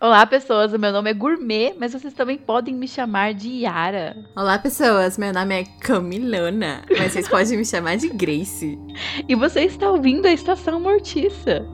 Olá, pessoas. O meu nome é Gourmet, mas vocês também podem me chamar de Yara. Olá, pessoas. Meu nome é Camilona, mas vocês podem me chamar de Grace. E você está ouvindo a Estação Mortiça.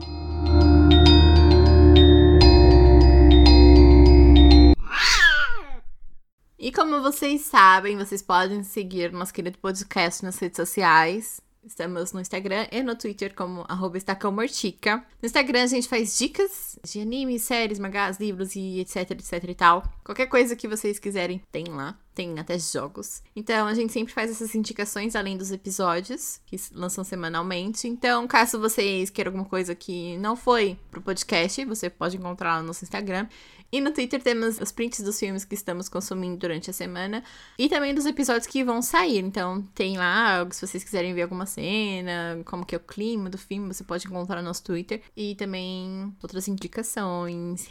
E como vocês sabem, vocês podem seguir nosso querido podcast nas redes sociais. Estamos no Instagram e no Twitter como estacãomortica. No Instagram a gente faz dicas de animes, séries, mangás, livros e etc, etc e tal. Qualquer coisa que vocês quiserem tem lá. Tem até jogos. Então a gente sempre faz essas indicações além dos episódios que lançam semanalmente. Então, caso vocês queiram alguma coisa que não foi pro podcast, você pode encontrar no nosso Instagram. E no Twitter temos os prints dos filmes que estamos consumindo durante a semana e também dos episódios que vão sair. Então tem lá, se vocês quiserem ver alguma cena, como que é o clima do filme, você pode encontrar no nosso Twitter e também outras indicações.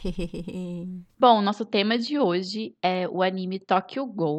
Bom, nosso tema de hoje é o anime Tokyo Ghoul.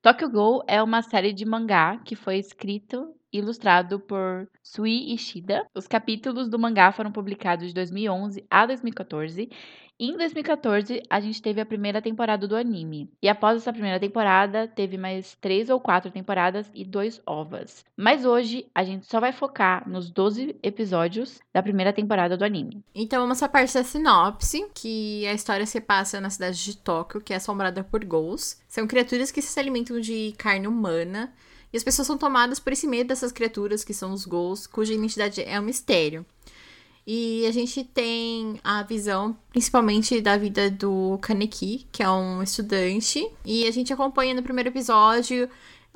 Tokyo Ghoul é uma série de mangá que foi escrito e ilustrado por Sui Ishida. Os capítulos do mangá foram publicados de 2011 a 2014 em 2014, a gente teve a primeira temporada do anime. E após essa primeira temporada, teve mais três ou quatro temporadas e dois ovas. Mas hoje, a gente só vai focar nos 12 episódios da primeira temporada do anime. Então, vamos à parte da sinopse, que a história se passa na cidade de Tóquio, que é assombrada por ghouls. São criaturas que se alimentam de carne humana. E as pessoas são tomadas por esse medo dessas criaturas, que são os ghouls, cuja identidade é um mistério. E a gente tem a visão, principalmente, da vida do Kaneki, que é um estudante. E a gente acompanha no primeiro episódio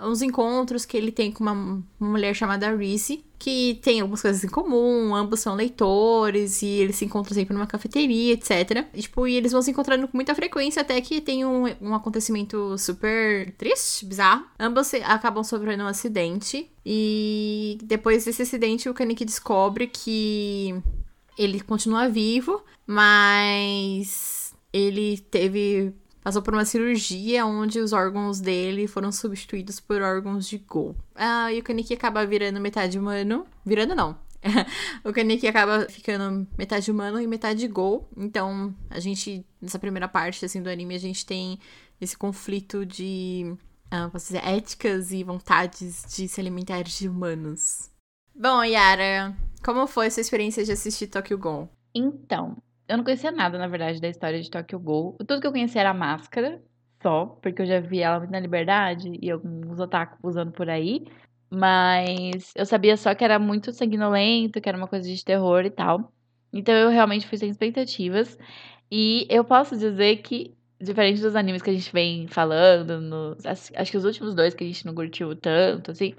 uns encontros que ele tem com uma, mulher chamada Reese, que tem algumas coisas em comum, ambos são leitores, e eles se encontram sempre numa cafeteria, etc. E, tipo, e eles vão se encontrando com muita frequência, até que tem um, um acontecimento super triste, bizarro. Ambos acabam sofrendo um acidente, e depois desse acidente, o Kaneki descobre que ele continua vivo, mas ele teve passou por uma cirurgia onde os órgãos dele foram substituídos por órgãos de Gol. Ah, e o Kaneki acaba virando metade humano. Virando não. o Kaneki acaba ficando metade humano e metade Gol. Então, a gente, nessa primeira parte assim, do anime, a gente tem esse conflito de ah, posso dizer, éticas e vontades de se alimentar de humanos. Bom, Yara, como foi sua experiência de assistir Tokyo Ghoul? Então, eu não conhecia nada, na verdade, da história de Tokyo Ghoul. Tudo que eu conhecia era a máscara, só, porque eu já vi ela na Liberdade e alguns otaku usando por aí. Mas eu sabia só que era muito sanguinolento, que era uma coisa de terror e tal. Então eu realmente fui sem expectativas. E eu posso dizer que, diferente dos animes que a gente vem falando, acho que os últimos dois que a gente não curtiu tanto, assim.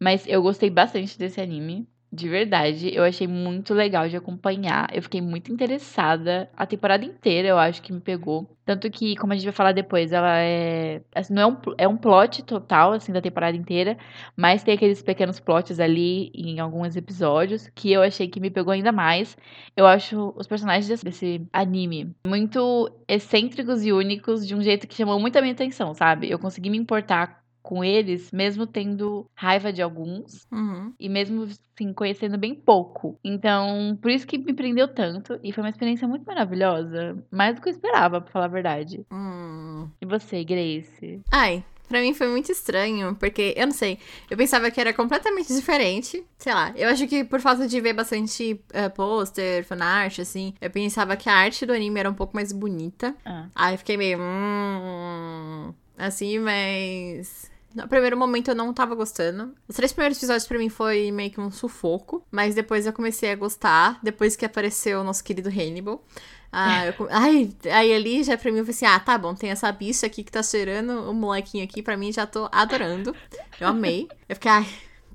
Mas eu gostei bastante desse anime. De verdade, eu achei muito legal de acompanhar. Eu fiquei muito interessada. A temporada inteira eu acho que me pegou. Tanto que, como a gente vai falar depois, ela é. Assim, não é um, é um plot total, assim, da temporada inteira. Mas tem aqueles pequenos plots ali em alguns episódios que eu achei que me pegou ainda mais. Eu acho os personagens desse, desse anime muito excêntricos e únicos de um jeito que chamou muito a minha atenção, sabe? Eu consegui me importar com eles, mesmo tendo raiva de alguns uhum. e mesmo assim, conhecendo bem pouco. Então, por isso que me prendeu tanto e foi uma experiência muito maravilhosa, mais do que eu esperava, pra falar a verdade. Hum. E você, Grace? Ai, Pra mim foi muito estranho, porque eu não sei. Eu pensava que era completamente diferente. Sei lá, eu acho que por falta de ver bastante uh, pôster, fanart, assim, eu pensava que a arte do anime era um pouco mais bonita. Ah. Aí eu fiquei meio. Hum, assim, mas. No primeiro momento eu não tava gostando. Os três primeiros episódios para mim foi meio que um sufoco. Mas depois eu comecei a gostar. Depois que apareceu o nosso querido Hannibal. Ah, eu, ai, aí ali já pra mim eu falei assim: ah, tá bom, tem essa bicha aqui que tá cheirando o molequinho aqui, pra mim já tô adorando. Eu amei. Eu fiquei, ai,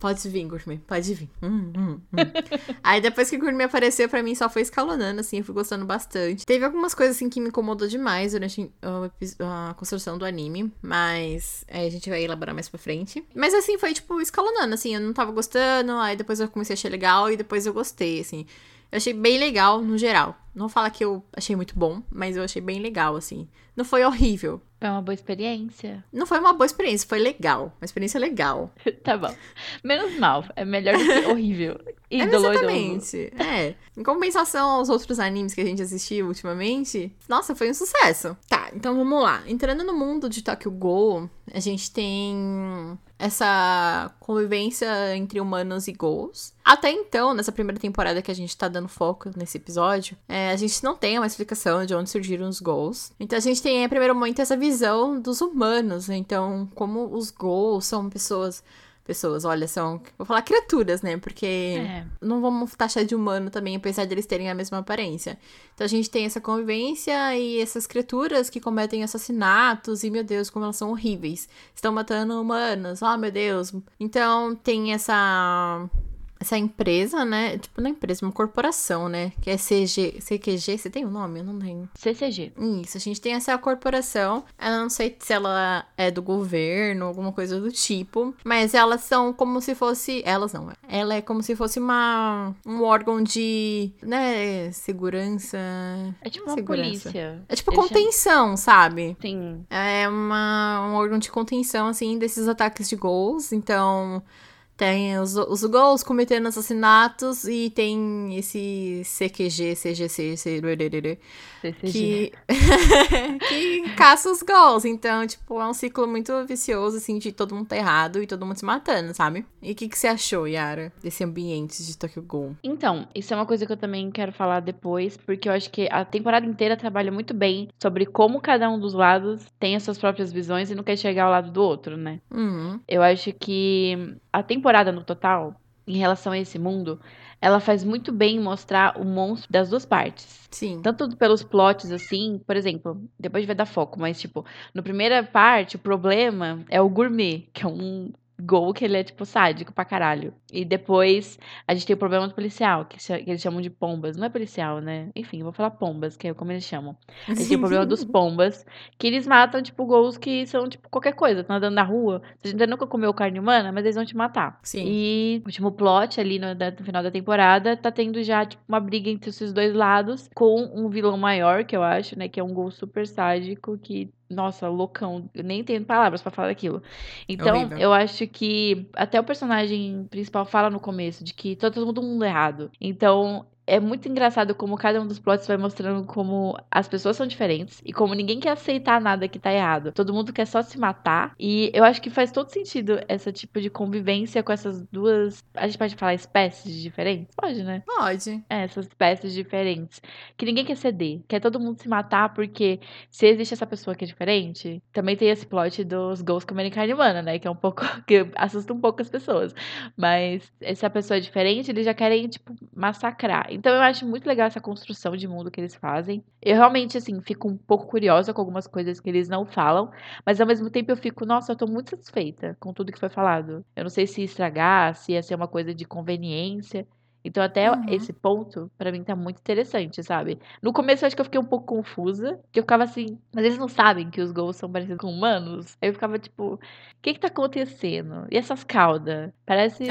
Pode vir, Gourmet, pode vir. Hum, hum, hum. Aí depois que o Gourmet apareceu, pra mim só foi escalonando, assim, eu fui gostando bastante. Teve algumas coisas, assim, que me incomodou demais durante a construção do anime, mas a gente vai elaborar mais pra frente. Mas assim, foi, tipo, escalonando, assim, eu não tava gostando, aí depois eu comecei a achar legal e depois eu gostei, assim. Eu achei bem legal no geral. Não vou falar que eu achei muito bom, mas eu achei bem legal, assim. Não foi horrível. Foi uma boa experiência. Não foi uma boa experiência, foi legal. Uma experiência legal. tá bom. Menos mal. É melhor do que horrível. E É, doloroso. exatamente. É. Em compensação aos outros animes que a gente assistiu ultimamente, nossa, foi um sucesso. Tá, então vamos lá. Entrando no mundo de Tokyo Ghoul, a gente tem essa convivência entre humanos e ghouls. Até então, nessa primeira temporada que a gente tá dando foco nesse episódio, é, a gente não tem uma explicação de onde surgiram os ghouls. Então a gente tem, em primeiro momento, essa visão dos humanos. Então, como os ghouls são pessoas pessoas, olha, são, vou falar criaturas, né? Porque É. não vamos taxar de humano também, apesar de eles terem a mesma aparência. Então a gente tem essa convivência e essas criaturas que cometem assassinatos e, meu Deus, como elas são horríveis. Estão matando humanos, oh meu Deus. Então tem essa essa empresa, né? Tipo, não é empresa, uma corporação, né? Que é CG, CQG, você tem o um nome? Eu não tenho. CCG. Isso, a gente tem essa corporação. Eu não sei se ela é do governo, alguma coisa do tipo. Mas elas são como se fosse. Elas não. Ela é como se fosse uma. um órgão de. né? Segurança. É tipo uma segurança. polícia. É tipo Eles contenção, sabe? Sim. É uma, um órgão de contenção, assim, desses ataques de gols. Então, tem os, os gols cometendo assassinatos e tem esse CQG, CGC, CQG, CCG. que, que caça os gols. Então, tipo, é um ciclo muito vicioso, assim, de todo mundo tá errado e todo mundo se matando, sabe? E o que, que você achou, Yara, desse ambiente de Tokyo Ghoul? Então, isso é uma coisa que eu também quero falar depois, porque eu acho que a temporada inteira trabalha muito bem sobre como cada um dos lados tem as suas próprias visões e não quer chegar ao lado do outro, né? Uhum. Eu acho que a temporada no total, em relação a esse mundo, ela faz muito bem mostrar o monstro das duas partes. Sim. Tanto pelos plots, assim, por exemplo, depois vai dar foco, mas, tipo, na primeira parte, o problema é o gourmet, que é um gol que ele é, tipo, sádico pra caralho. E depois a gente tem o problema do policial, que, que eles chamam de pombas. Não é policial, né? Enfim, eu vou falar pombas, que é como eles chamam. A gente tem o problema dos pombas, que eles matam, tipo, gols que são, tipo, qualquer coisa. Estão andando na rua, a gente nunca comeu carne humana, mas eles vão te matar. Sim. E o último plot ali no, no final da temporada tá tendo já, tipo, uma briga entre esses dois lados com um vilão maior, que eu acho, né? Que é um gol super sádico que. Nossa, loucão. Eu nem tenho palavras pra falar daquilo. Então, Horrível. eu acho que até o personagem principal fala no começo de que tá todo mundo errado. Então, é muito engraçado como cada um dos plots vai mostrando como as pessoas são diferentes e como ninguém quer aceitar nada que tá errado. Todo mundo quer só se matar. E eu acho que faz todo sentido esse tipo de convivência com essas duas. A gente pode falar espécies diferentes? Pode, né? Pode. É, essas espécies diferentes. Que ninguém quer ceder. Quer todo mundo se matar porque se existe essa pessoa que é diferente, também tem esse plot dos ghosts comerem carne humana, né? Que é um pouco. que assusta um pouco as pessoas. Mas se a pessoa é diferente, eles já querem, tipo, massacrar. Então eu acho muito legal essa construção de mundo que eles fazem. Eu realmente, assim, fico um pouco curiosa com algumas coisas que eles não falam. Mas ao mesmo tempo eu fico, nossa, eu tô muito satisfeita com tudo que foi falado. Eu não sei se estragar, se ia ser uma coisa de conveniência. Então, até Uhum. esse ponto, pra mim, tá muito interessante, sabe? No começo, eu acho que eu fiquei um pouco confusa, que eu ficava assim, mas eles não sabem que os gols são parecidos com humanos? Aí eu ficava tipo, o que que tá acontecendo? E essas caudas? Parece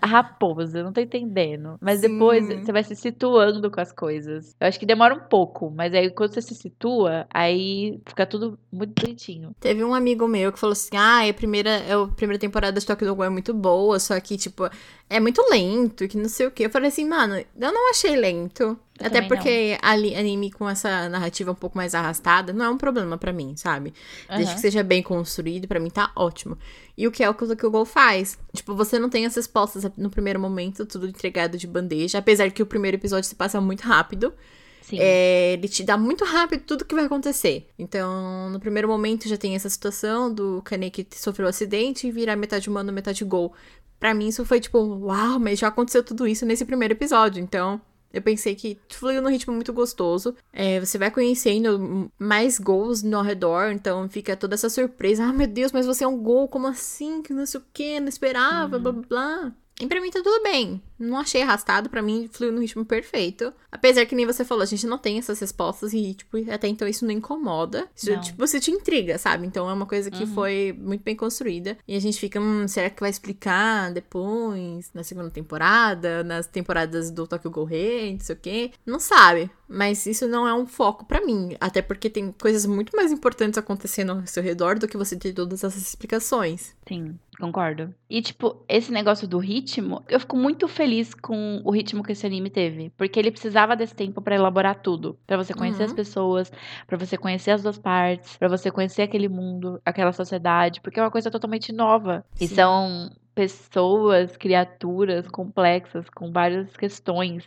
a raposa, não tô entendendo. Mas depois Sim. você vai se situando com as coisas. Eu acho que demora um pouco, mas aí quando você se situa, aí fica tudo muito bonitinho. Teve um amigo meu que falou assim: ah, a primeira, é a primeira temporada de Tokyo Ghoul é muito boa, só que, tipo, é muito lento, que não sei o quê. Eu falei assim, mano, eu não achei lento. Eu Até porque ali, anime com essa narrativa um pouco mais arrastada não é um problema pra mim, sabe? Desde Aham. que seja bem construído, pra mim tá ótimo. E o que é o que o Ghoul faz? Tipo, você não tem as respostas no primeiro momento, tudo entregado de bandeja, apesar que o primeiro episódio se passa muito rápido. Sim. É, ele te dá muito rápido tudo que vai acontecer. Então, no primeiro momento já tem essa situação do Kaneki que sofreu um acidente e virar metade humano, metade gol. Pra mim isso foi tipo, uau, mas já aconteceu tudo isso nesse primeiro episódio. Então, eu pensei que fluiu num ritmo muito gostoso. É, você vai conhecendo mais gols no redor, então fica toda essa surpresa. Ah, meu Deus, mas você é um gol, como assim? Que não sei o que, não esperava, blá blá blá. E pra mim tá tudo bem. Não achei arrastado, para mim fluiu no ritmo perfeito. Apesar que nem você falou, a gente não tem essas respostas e, tipo, até então isso não incomoda. Isso, Não. tipo, você te intriga, sabe? Então é uma coisa que Uhum. foi muito bem construída. E a gente fica, hum, será que vai explicar depois, na segunda temporada, nas temporadas do Tokyo Rei, não sei o quê? Não sabe. Mas isso não é um foco pra mim. Até porque tem coisas muito mais importantes acontecendo ao seu redor do que você ter todas essas explicações. Sim, concordo. E, tipo, esse negócio do ritmo, eu fico muito feliz com o ritmo que esse anime teve. Porque ele precisava desse tempo pra elaborar tudo. Pra você conhecer Uhum. as pessoas, pra você conhecer as duas partes, pra você conhecer aquele mundo, aquela sociedade. Porque é uma coisa totalmente nova. E Sim. são pessoas, criaturas complexas, com várias questões.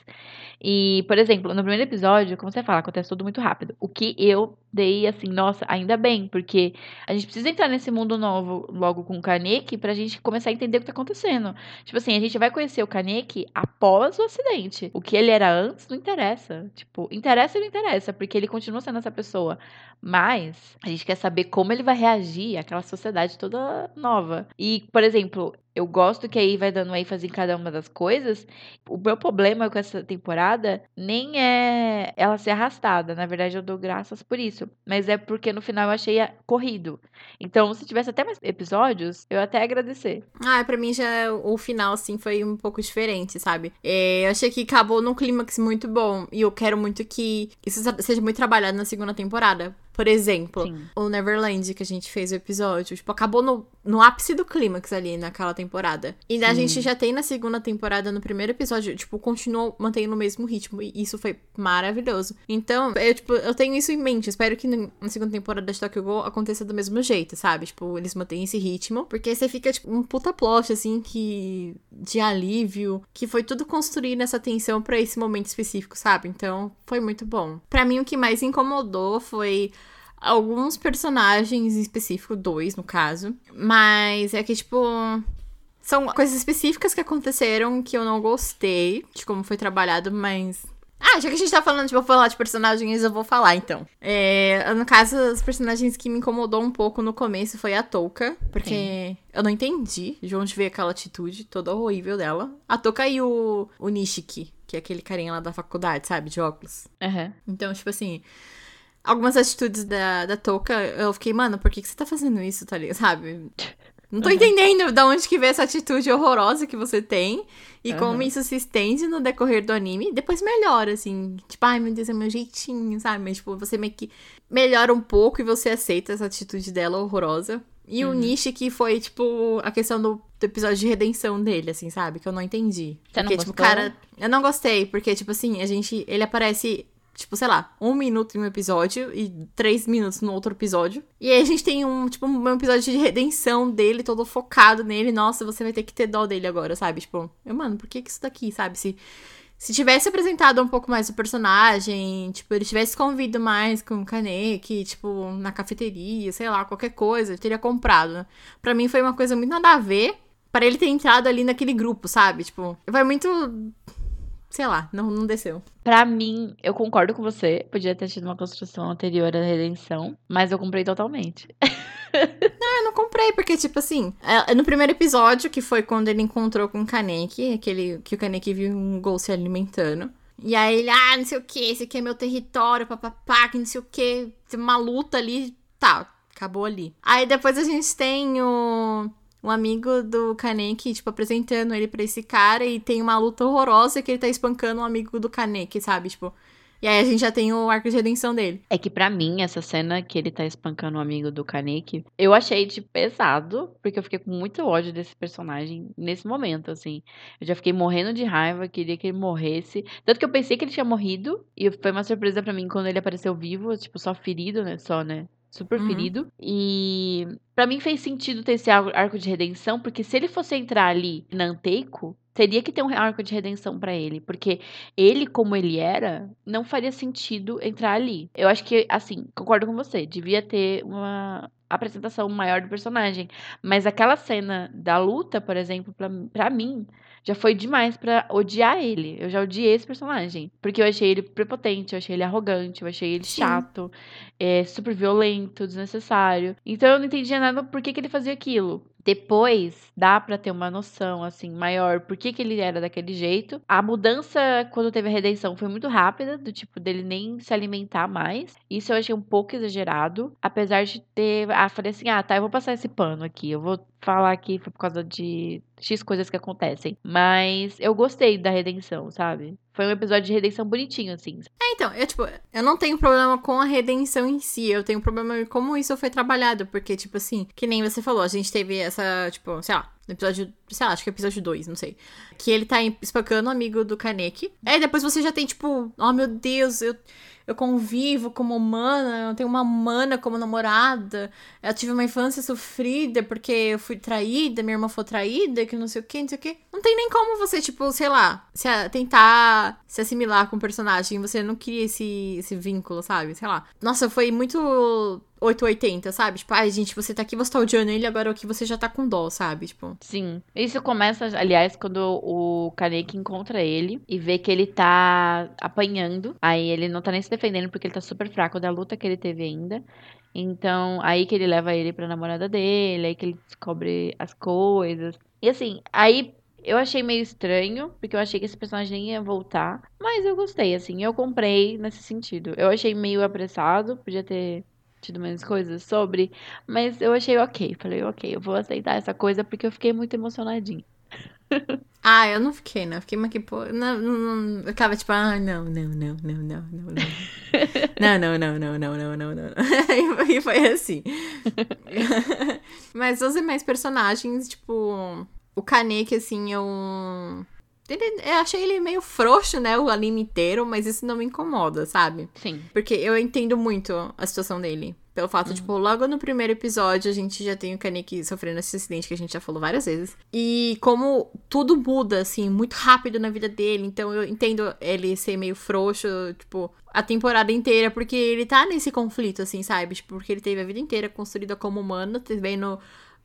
E, por exemplo, no primeiro episódio, como você fala, acontece tudo muito rápido. O que eu dei, assim, nossa, ainda bem, porque a gente precisa entrar nesse mundo novo logo com o Kaneki pra gente começar a entender o que tá acontecendo. Tipo assim, a gente vai conhecer o Kaneki após o acidente. O que ele era antes não interessa. Tipo, interessa e não interessa, porque ele continua sendo essa pessoa. Mas a gente quer saber como ele vai reagir àquela sociedade toda nova. E, por exemplo, eu gosto que aí vai dando ênfase em cada uma das coisas. O meu problema com essa temporada nem é ela ser arrastada. Na verdade, eu dou graças por isso. Mas é porque no final eu achei corrido. Então, se tivesse até mais episódios, eu até agradecer. Ah, pra mim já o final, assim, foi um pouco diferente, sabe? É, eu achei que acabou num clímax muito bom. E eu quero muito que isso seja muito trabalhado na segunda temporada. Por exemplo, Sim. o Neverland, que a gente fez o episódio, tipo, acabou no, no ápice do clímax ali naquela temporada. E a gente já tem na segunda temporada, no primeiro episódio, tipo, continuou mantendo o mesmo ritmo. E isso foi maravilhoso. Então, eu, tipo, eu tenho isso em mente. Espero que na segunda temporada de Tokyo Ghoul aconteça do mesmo jeito, sabe? Tipo, eles mantêm esse ritmo. Porque você fica, tipo, um puta plot, assim, que. de alívio. Que foi tudo construído nessa tensão pra esse momento específico, sabe? Então, foi muito bom. Pra mim, o que mais incomodou foi alguns personagens em específico, dois no caso. Mas é que, tipo. São coisas específicas que aconteceram que eu não gostei de como foi trabalhado, mas. Ah, já que a gente tá falando vou falar de personagens, eu vou falar então. É, no caso, os personagens que me incomodou um pouco no começo foi a Touka, porque eu não entendi de onde veio aquela atitude toda horrível dela. A Touka e o, o Nishiki, que é aquele carinha lá da faculdade, sabe, de óculos. Aham. Então, tipo assim, algumas atitudes da, da Touka, eu fiquei, mano, por que, que você tá fazendo isso, tá ligado? Sabe? Não tô Uhum. entendendo de onde que veio essa atitude horrorosa que você tem e como Uhum. isso se estende no decorrer do anime. Depois melhora, assim. Tipo, ai meu Deus, é meu jeitinho, sabe? Mas, tipo, você meio que melhora um pouco e você aceita essa atitude dela horrorosa. E o Uhum. Nishi que foi, tipo, a questão do, do episódio de redenção dele, assim, sabe? Que eu não entendi. Você não porque, tipo, gostou? cara. Eu não gostei, porque, tipo assim, a gente. Ele aparece tipo, sei lá, um minuto em um episódio e três minutos no outro episódio. E aí a gente tem um, tipo, um episódio de redenção dele, todo focado nele. Nossa, você vai ter que ter dó dele agora, sabe? Tipo, eu, mano, por que que isso daqui, sabe? Se, se tivesse apresentado um pouco mais o personagem, tipo, ele tivesse convido mais com o Kaneki, tipo, na cafeteria, sei lá, qualquer coisa, eu teria comprado. né? Pra mim foi uma coisa muito nada a ver. Pra ele ter entrado ali naquele grupo, sabe? Tipo, vai muito. Sei lá, não, não desceu. Pra mim, eu concordo com você. Podia ter tido uma construção anterior à redenção, mas eu comprei totalmente. Eu não comprei, porque, tipo assim, é- no primeiro episódio, que foi quando ele encontrou com o Kaneki, aquele que o Kaneki viu um gol se alimentando. E aí ele, ah, não sei o que, esse aqui é meu território, papapá, que não sei o que, uma luta ali, tá, acabou ali. Aí depois a gente tem o, um amigo do Kaneki, tipo, apresentando ele pra esse cara e tem uma luta horrorosa que ele tá espancando um amigo do Kaneki, sabe? Tipo, e aí a gente já tem o arco de redenção dele. É que pra mim, essa cena que ele tá espancando o amigo do Kaneki, eu achei de pesado, porque eu fiquei com muito ódio desse personagem nesse momento, assim. Eu já fiquei morrendo de raiva, queria que ele morresse. Tanto que eu pensei que ele tinha morrido, e foi uma surpresa pra mim quando ele apareceu vivo, tipo, só ferido, né? Só, né? Super Uhum. ferido. E pra mim fez sentido ter esse ar- arco de redenção, porque se ele fosse entrar ali na Anteico, teria que ter um arco de redenção pra ele, porque ele como ele era, não faria sentido entrar ali. Eu acho que, assim, concordo com você, devia ter uma apresentação maior do personagem, mas aquela cena da luta, por exemplo, pra, pra mim, já foi demais pra odiar ele. Eu já odiei esse personagem, porque eu achei ele prepotente, eu achei ele arrogante, eu achei ele Sim. chato, é, super violento, desnecessário. Então eu não entendia questionando por que, que ele fazia aquilo. Depois dá pra ter uma noção assim maior por que, que ele era daquele jeito. A mudança quando teve a redenção foi muito rápida, do tipo dele nem se alimentar mais. Isso eu achei um pouco exagerado, apesar de ter, ah, falei assim: "Ah, tá, eu vou passar esse pano aqui. Eu vou falar que foi por causa de X coisas que acontecem. Mas eu gostei da redenção, sabe? Foi um episódio de redenção bonitinho, assim. É, então, eu, tipo, eu não tenho problema com a redenção em si. Eu tenho problema em como isso foi trabalhado. Porque, tipo assim, que nem você falou, a gente teve essa, tipo, sei lá, no episódio, sei lá, acho que é episódio 2, não sei. Que ele tá espancando o amigo do Kaneki. Aí depois você já tem, tipo, oh meu Deus, eu eu convivo como humana, eu tenho uma humana como namorada, eu tive uma infância sofrida porque eu fui traída, minha irmã foi traída, que não sei o que, não sei o que. Não tem nem como você, tipo, sei lá, se, tentar se assimilar com o personagem, você não cria esse, esse vínculo, sabe? Sei lá. Nossa, foi muito 880, sabe? Tipo, ai, gente, você tá aqui, você tá odiando ele, agora aqui você já tá com dó, sabe? Tipo. Sim. Isso começa, aliás, quando o Kaneki encontra ele e vê que ele tá apanhando. Aí ele não tá nem se defendendo porque ele tá super fraco da luta que ele teve ainda. Então, aí que ele leva ele pra namorada dele, aí que ele descobre as coisas. E assim, aí eu achei meio estranho, porque eu achei que esse personagem ia voltar. Mas eu gostei, assim, eu comprei nesse sentido. Eu achei meio apressado, podia ter tido menos coisas sobre, mas eu achei ok. Falei, ok, eu vou aceitar essa coisa porque eu fiquei muito emocionadinha. ah, eu não fiquei, não. Fiquei, mas que pô. Não, não, não, eu ficava tipo, ah, não, não, não, não, não, não, não. Não, não, não, não, não, não, não, não. E foi assim. mas os demais personagens, tipo. O Kaneki, assim, eu. Ele, eu achei ele meio frouxo, né, o anime inteiro, mas isso não me incomoda, sabe? Sim. Porque eu entendo muito a situação dele. Pelo fato, uhum. tipo, logo no primeiro episódio a gente já tem o Kaneki sofrendo esse acidente que a gente já falou várias vezes. E como tudo muda, assim, muito rápido na vida dele. Então eu entendo ele ser meio frouxo, tipo, a temporada inteira, porque ele tá nesse conflito, assim, sabe? Tipo, porque ele teve a vida inteira construída como humano, vendo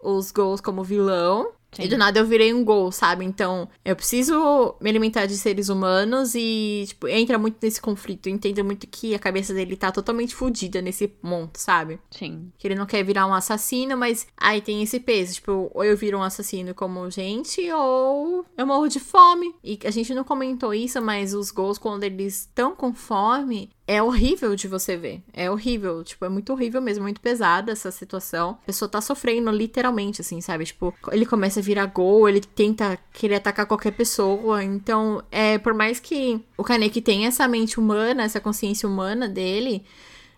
os gols como vilão. Sim. E do nada eu virei um gol, sabe? Então, eu preciso me alimentar de seres humanos e, tipo, entra muito nesse conflito. Entendo muito que a cabeça dele tá totalmente fodida nesse monte, sabe? Sim. Que ele não quer virar um assassino, mas aí tem esse peso. Tipo, ou eu viro um assassino como gente, ou eu morro de fome. E a gente não comentou isso, mas os gols, quando eles estão com fome, é horrível de você ver. É horrível. Tipo, é muito horrível mesmo, muito pesada essa situação. A pessoa tá sofrendo literalmente, assim, sabe? Tipo, ele começa a virar gol, ele tenta querer atacar qualquer pessoa. Então, é, por mais que o Kaneki tenha essa mente humana, essa consciência humana dele,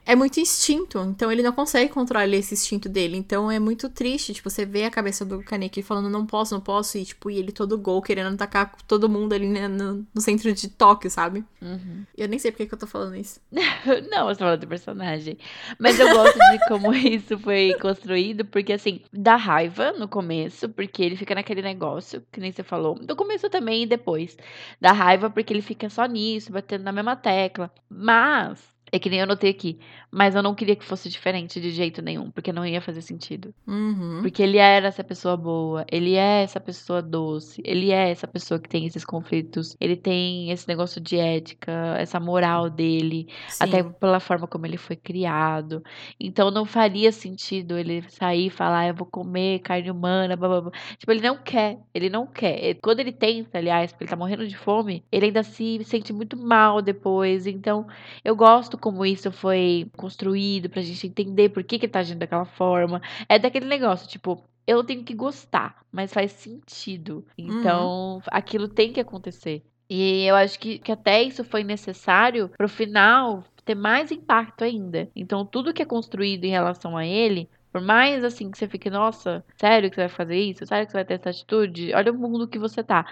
é muito instinto, então ele não consegue controlar esse instinto dele. Então é muito triste, tipo, você vê a cabeça do Kaneki falando não posso, não posso, e tipo, e ele todo gol querendo atacar todo mundo ali né, no, no, centro de Tóquio, sabe? Uhum. Eu nem sei porque que eu tô falando isso. não, você tá falando do personagem. Mas eu gosto de como isso foi construído, porque assim, dá raiva no começo, porque ele fica naquele negócio, que nem você falou. No começo também e depois. Dá raiva porque ele fica só nisso, batendo na mesma tecla. Mas é que nem eu notei aqui. Mas eu não queria que fosse diferente de jeito nenhum, porque não ia fazer sentido. Uhum. Porque ele era essa pessoa boa, ele é essa pessoa doce, ele é essa pessoa que tem esses conflitos, ele tem esse negócio de ética, essa moral dele, Sim. até pela forma como ele foi criado. Então não faria sentido ele sair e falar, ah, eu vou comer carne humana, blá, blá, blá. Tipo, ele não quer, ele não quer. Quando ele tenta, aliás, porque ele tá morrendo de fome, ele ainda se sente muito mal depois. Então, eu gosto como isso foi construído pra gente entender por que, que ele tá agindo daquela forma. É daquele negócio, tipo, eu tenho que gostar, mas faz sentido. Então, uhum. aquilo tem que acontecer. E eu acho que, que até isso foi necessário pro final ter mais impacto ainda. Então, tudo que é construído em relação a ele por mais assim que você fique, nossa, sério que você vai fazer isso? Sério que você vai ter essa atitude? Olha o mundo que você tá.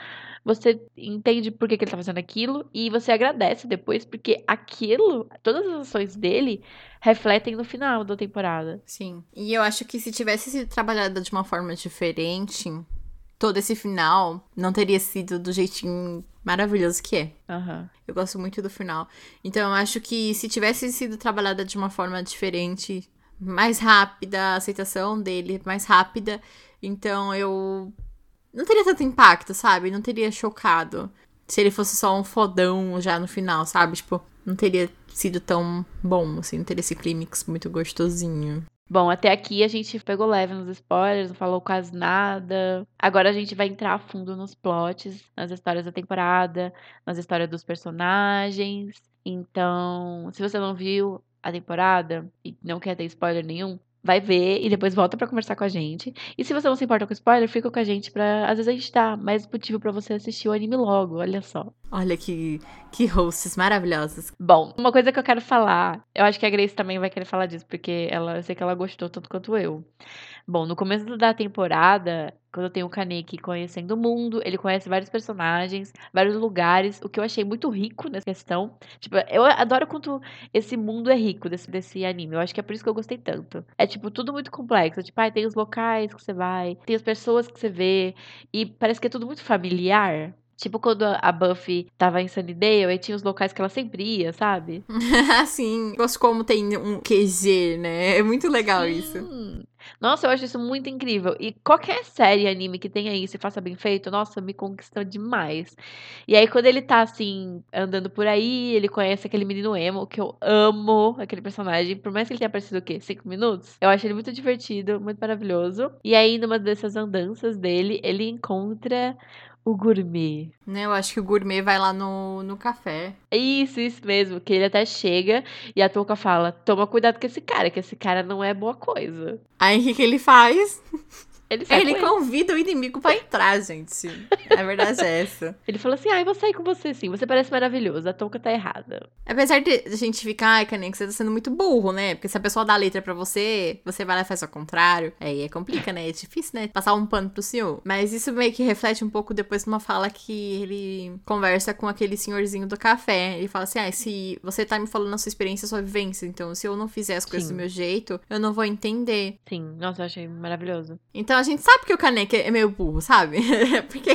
Você entende por que, que ele tá fazendo aquilo e você agradece depois, porque aquilo, todas as ações dele refletem no final da temporada. Sim. E eu acho que se tivesse sido trabalhado de uma forma diferente, todo esse final não teria sido do jeitinho maravilhoso que é. Uhum. Eu gosto muito do final. Então eu acho que se tivesse sido trabalhada de uma forma diferente, mais rápida, a aceitação dele mais rápida. Então eu não teria tanto impacto, sabe? Não teria chocado se ele fosse só um fodão já no final, sabe? Tipo, não teria sido tão bom, assim, não teria esse clímax muito gostosinho. Bom, até aqui a gente pegou leve nos spoilers, não falou quase nada. Agora a gente vai entrar a fundo nos plots, nas histórias da temporada, nas histórias dos personagens. Então, se você não viu a temporada e não quer ter spoiler nenhum, vai ver e depois volta pra conversar com a gente. E se você não se importa com spoiler, fica com a gente pra. Às vezes a gente dá mais motivo pra você assistir o anime logo, olha só. Olha que, que hosts maravilhosos. Bom, uma coisa que eu quero falar, eu acho que a Grace também vai querer falar disso, porque ela, eu sei que ela gostou tanto quanto eu. Bom, no começo da temporada, quando tem o Kaneki conhecendo o mundo, ele conhece vários personagens, vários lugares, o que eu achei muito rico nessa questão. Tipo, eu adoro quanto esse mundo é rico desse, desse anime. Eu acho que é por isso que eu gostei tanto. É, tipo, tudo muito complexo. Tipo, ah, tem os locais que você vai, tem as pessoas que você vê, e parece que é tudo muito familiar. Tipo quando a Buffy tava em Sunnydale e tinha os locais que ela sempre ia, sabe? Sim, gosto como tem um QG, né? É muito legal Sim. isso. Nossa, eu acho isso muito incrível. E qualquer série anime que tenha isso e faça bem feito, nossa, me conquistou demais. E aí, quando ele tá assim, andando por aí, ele conhece aquele menino emo, que eu amo aquele personagem. Por mais que ele tenha aparecido o quê? Cinco minutos? Eu acho ele muito divertido, muito maravilhoso. E aí, numa dessas andanças dele, ele encontra o gourmet. Né, eu acho que o gourmet vai lá no, no café. Isso, isso mesmo. Que ele até chega e a Touca fala: toma cuidado com esse cara, que esse cara não é boa coisa. Aí o que, que ele faz? Ele, Ele com convida o inimigo pra entrar, gente. A verdade é essa. Ele falou assim: ah, eu vou sair com você sim. Você parece maravilhoso. A Touca tá errada. Apesar de a gente ficar, ai, Canem, que você tá sendo muito burro, né? Porque se a pessoa dá a letra pra você, você vai lá e faz ao contrário. Aí é complica, né? É difícil, né? Passar um pano pro senhor. Mas isso meio que reflete um pouco depois numa fala que ele conversa com aquele senhorzinho do café. Ele fala assim: ah, se você tá me falando a sua experiência, a sua vivência, então se eu não fizer as coisas Sim. do meu jeito, eu não vou entender. Sim, nossa, eu achei maravilhoso. Então a gente sabe que o Kanek é meio burro, sabe? Porque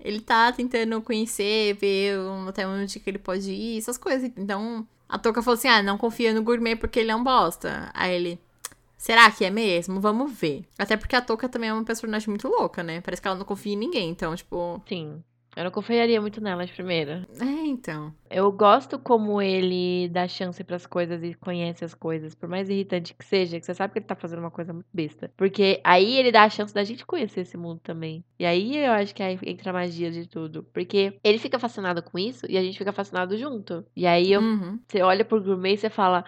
ele tá tentando conhecer, ver até onde que ele pode ir, essas coisas. Então a Toca falou assim: ah, não confia no gourmet porque ele é um bosta. Aí ele. Será que é mesmo? Vamos ver. Até porque a Toca também é uma personagem muito louca, né? Parece que ela não confia em ninguém. Então, tipo. Sim. Eu não confiaria muito nela de primeira. É, então. Eu gosto como ele dá chance pras coisas e conhece as coisas. Por mais irritante que seja, que você sabe que ele tá fazendo uma coisa muito besta. Porque aí ele dá a chance da gente conhecer esse mundo também. E aí eu acho que aí entra a magia de tudo. Porque ele fica fascinado com isso e a gente fica fascinado junto. E aí eu Uhum. Você olha pro gourmet e você fala.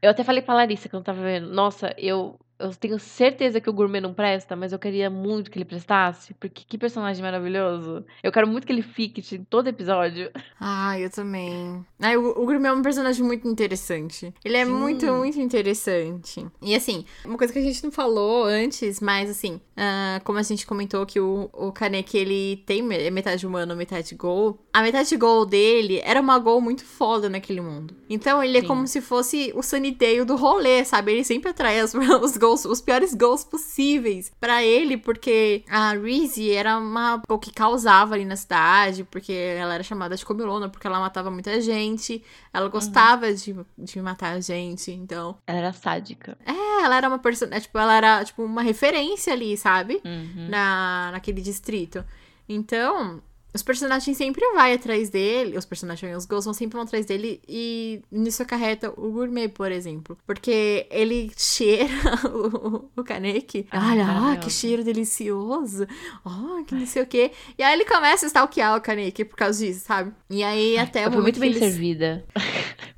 Eu até falei pra Larissa quando tava vendo. Nossa, eu, eu tenho certeza que o gourmet não presta, mas eu queria muito que ele prestasse. Porque que personagem maravilhoso. Eu quero muito que ele fique em todo episódio. Ah, eu também. Ah, o, o Gourmet é um personagem muito interessante. Ele é Sim. muito, muito interessante. E assim, uma coisa que a gente não falou antes, mas assim, ah, como a gente comentou que o, o Kaneki, ele tem é metade humano, metade gol. A metade gol dele era uma gol muito foda naquele mundo. Então ele é Sim. como se fosse o Sunnydale do rolê, sabe? Ele sempre atrai as- os gols, os piores gols possíveis pra ele, porque a Reese era uma gol que causava ali na cidade, porque ela era chamada de comilona, porque ela matava muita gente. Ela gostava de, de matar gente, então. Ela era sádica. É, ela era uma personagem, tipo, ela era tipo uma referência ali, sabe? Uhum. na, naquele distrito. Então, os personagens sempre vai atrás dele, os personagens, os Ghosts vão sempre vão atrás dele e nisso acarreta o Gourmet, por exemplo. Porque ele cheira o, o Kaneki. Ah, Olha, ah, que cheiro delicioso. Oh, que não sei o quê. E aí ele começa a stalkear o Kaneki por causa disso, sabe? E aí até Eu o momento muito bem eles- servida.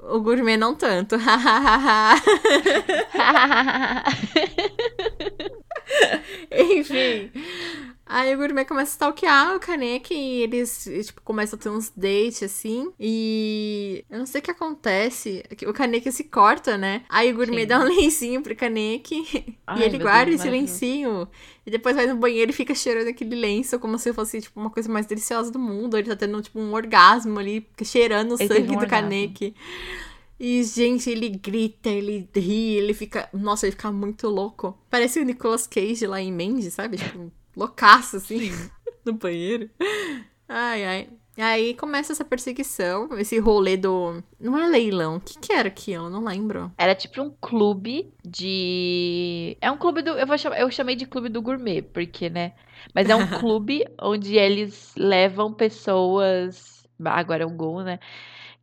O Gourmet não tanto. Enfim. Aí o gourmet começa a stalkear o Kaneki e eles, tipo, começam a ter uns dates, assim. E eu não sei o que acontece. é O Kaneki se corta, né? Aí o gourmet Sim. dá um lencinho pro Kaneki. Ai, e ele guarda Deus, esse lencinho. E depois vai no banheiro e fica cheirando aquele lenço como se fosse, tipo, uma coisa mais deliciosa do mundo. Ele tá tendo, tipo, um orgasmo ali, cheirando o Ele sangue um do. Kaneki. E, gente, ele grita, ele ri, ele fica. Nossa, ele fica muito louco. Parece o Nicolas Cage lá em Mandy, sabe? Tipo, loucaço, assim, no banheiro. Ai, ai. E aí começa essa perseguição, esse rolê do. Não é leilão. O que, que era aquilo? Eu não lembro. Era tipo um clube de. É um clube do. Eu, vou chamar... eu chamei de clube do gourmet, porque, né? Mas é um clube onde eles levam pessoas. Agora é um gol, né?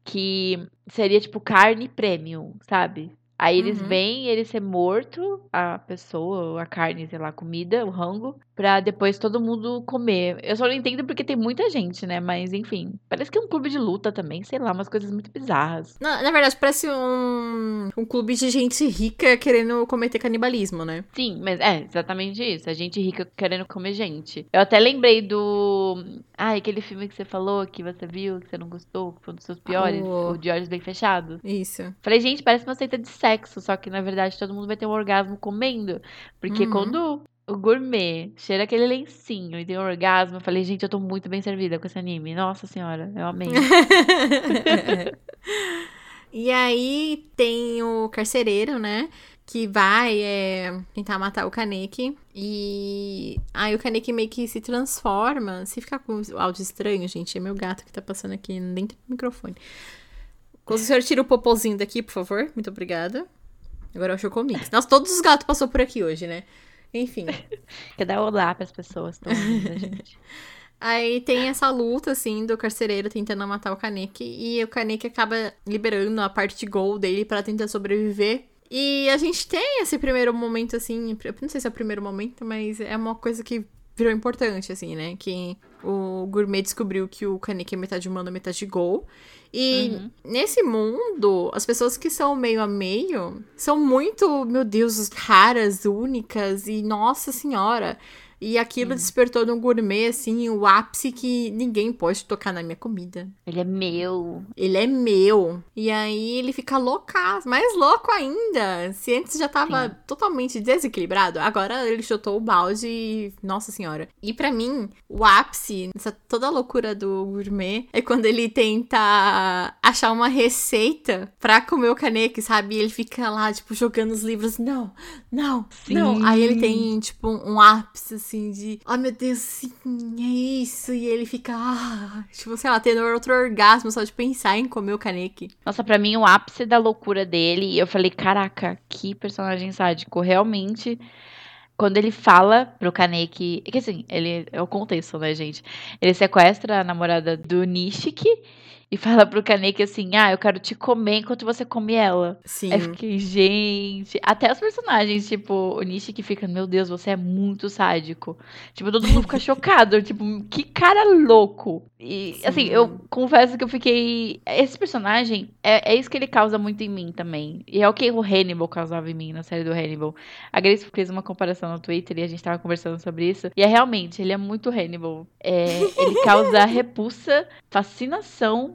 Que seria tipo carne premium, sabe? Aí eles Uhum. veem ele ser morto, a pessoa, a carne, sei lá, a comida, o rango, pra depois todo mundo comer. Eu só não entendo porque tem muita gente, né? Mas enfim, parece que é um clube de luta também, sei lá, umas coisas muito bizarras. Na, na verdade, parece um, um clube de gente rica querendo cometer canibalismo, né? Sim, mas é exatamente isso. A gente rica querendo comer gente. Eu até lembrei do. Ai, aquele filme que você falou, que você viu, que você não gostou, que foi um dos seus piores, O- o de olhos bem fechados. Isso. Falei, gente, parece uma seita de sexo, só que na verdade todo mundo vai ter um orgasmo comendo. Porque Uhum. quando o gourmet cheira aquele lencinho e tem um orgasmo, eu falei, gente, eu tô muito bem servida com esse anime. Nossa senhora, eu amei. e aí tem o carcereiro, né? Que vai é, tentar matar o Kaneki. E aí o Kaneki meio que se transforma. Se ficar com áudio estranho, gente, é meu gato que tá passando aqui dentro do microfone. Quando o senhor tira o popozinho daqui, por favor. Muito obrigada. Agora é o Chocomix. Nossa, todos os gatos passou por aqui hoje, né? Enfim. Quer dar olá pras pessoas que estão gente. Aí tem essa luta, assim, do carcereiro tentando matar o Kaneki. E o Kaneki acaba liberando a parte de gol dele pra tentar sobreviver. E a gente tem esse primeiro momento, assim. Eu não sei se é o primeiro momento, mas é uma coisa que virou importante, assim, né? Que o gourmet descobriu que o Kaneki é metade humano, metade gol. E Uhum. nesse mundo, as pessoas que são meio a meio são muito, meu Deus, raras, únicas e nossa senhora. E aquilo despertou no gourmet, assim, o ápice que ninguém pode tocar na minha comida. Ele é meu. Ele é meu. E aí ele fica loucaço, mais louco ainda. Se antes já tava Sim. totalmente desequilibrado, agora ele chutou o balde e. Nossa senhora. E pra mim, o ápice, essa toda a loucura do gourmet, é quando ele tenta achar uma receita pra comer o caneque, sabe? E ele fica lá, tipo, jogando os livros. Não, não, não. Sim. Aí ele tem, tipo, um ápice, assim, de. Oh, meu Deus, sim, é isso. E ele fica, ah, tipo, sei lá, tendo outro orgasmo só de pensar em comer o caneque. Nossa, pra mim, o ápice da loucura dele, eu falei, caraca, que personagem sádico. Realmente, quando ele fala pro Kaneki. Que assim, ele é o contexto, né, gente? Ele sequestra a namorada do Nishiki e fala pro Kaneki assim: Ah, eu quero te comer enquanto você come ela. Sim. Aí eu fiquei, gente. Até os personagens, tipo, o Nishiki fica, meu Deus, você é muito sádico. Tipo, todo mundo fica chocado. Tipo, que cara louco. E, Sim. assim, eu confesso que eu fiquei. Esse personagem, é, é isso que ele causa muito em mim também. E é o que o Hannibal causava em mim na série do Hannibal. A Grace fez uma comparação no Twitter e a gente tava conversando sobre isso. E é realmente, ele é muito Hannibal. É, ele causa repulsa, fascinação.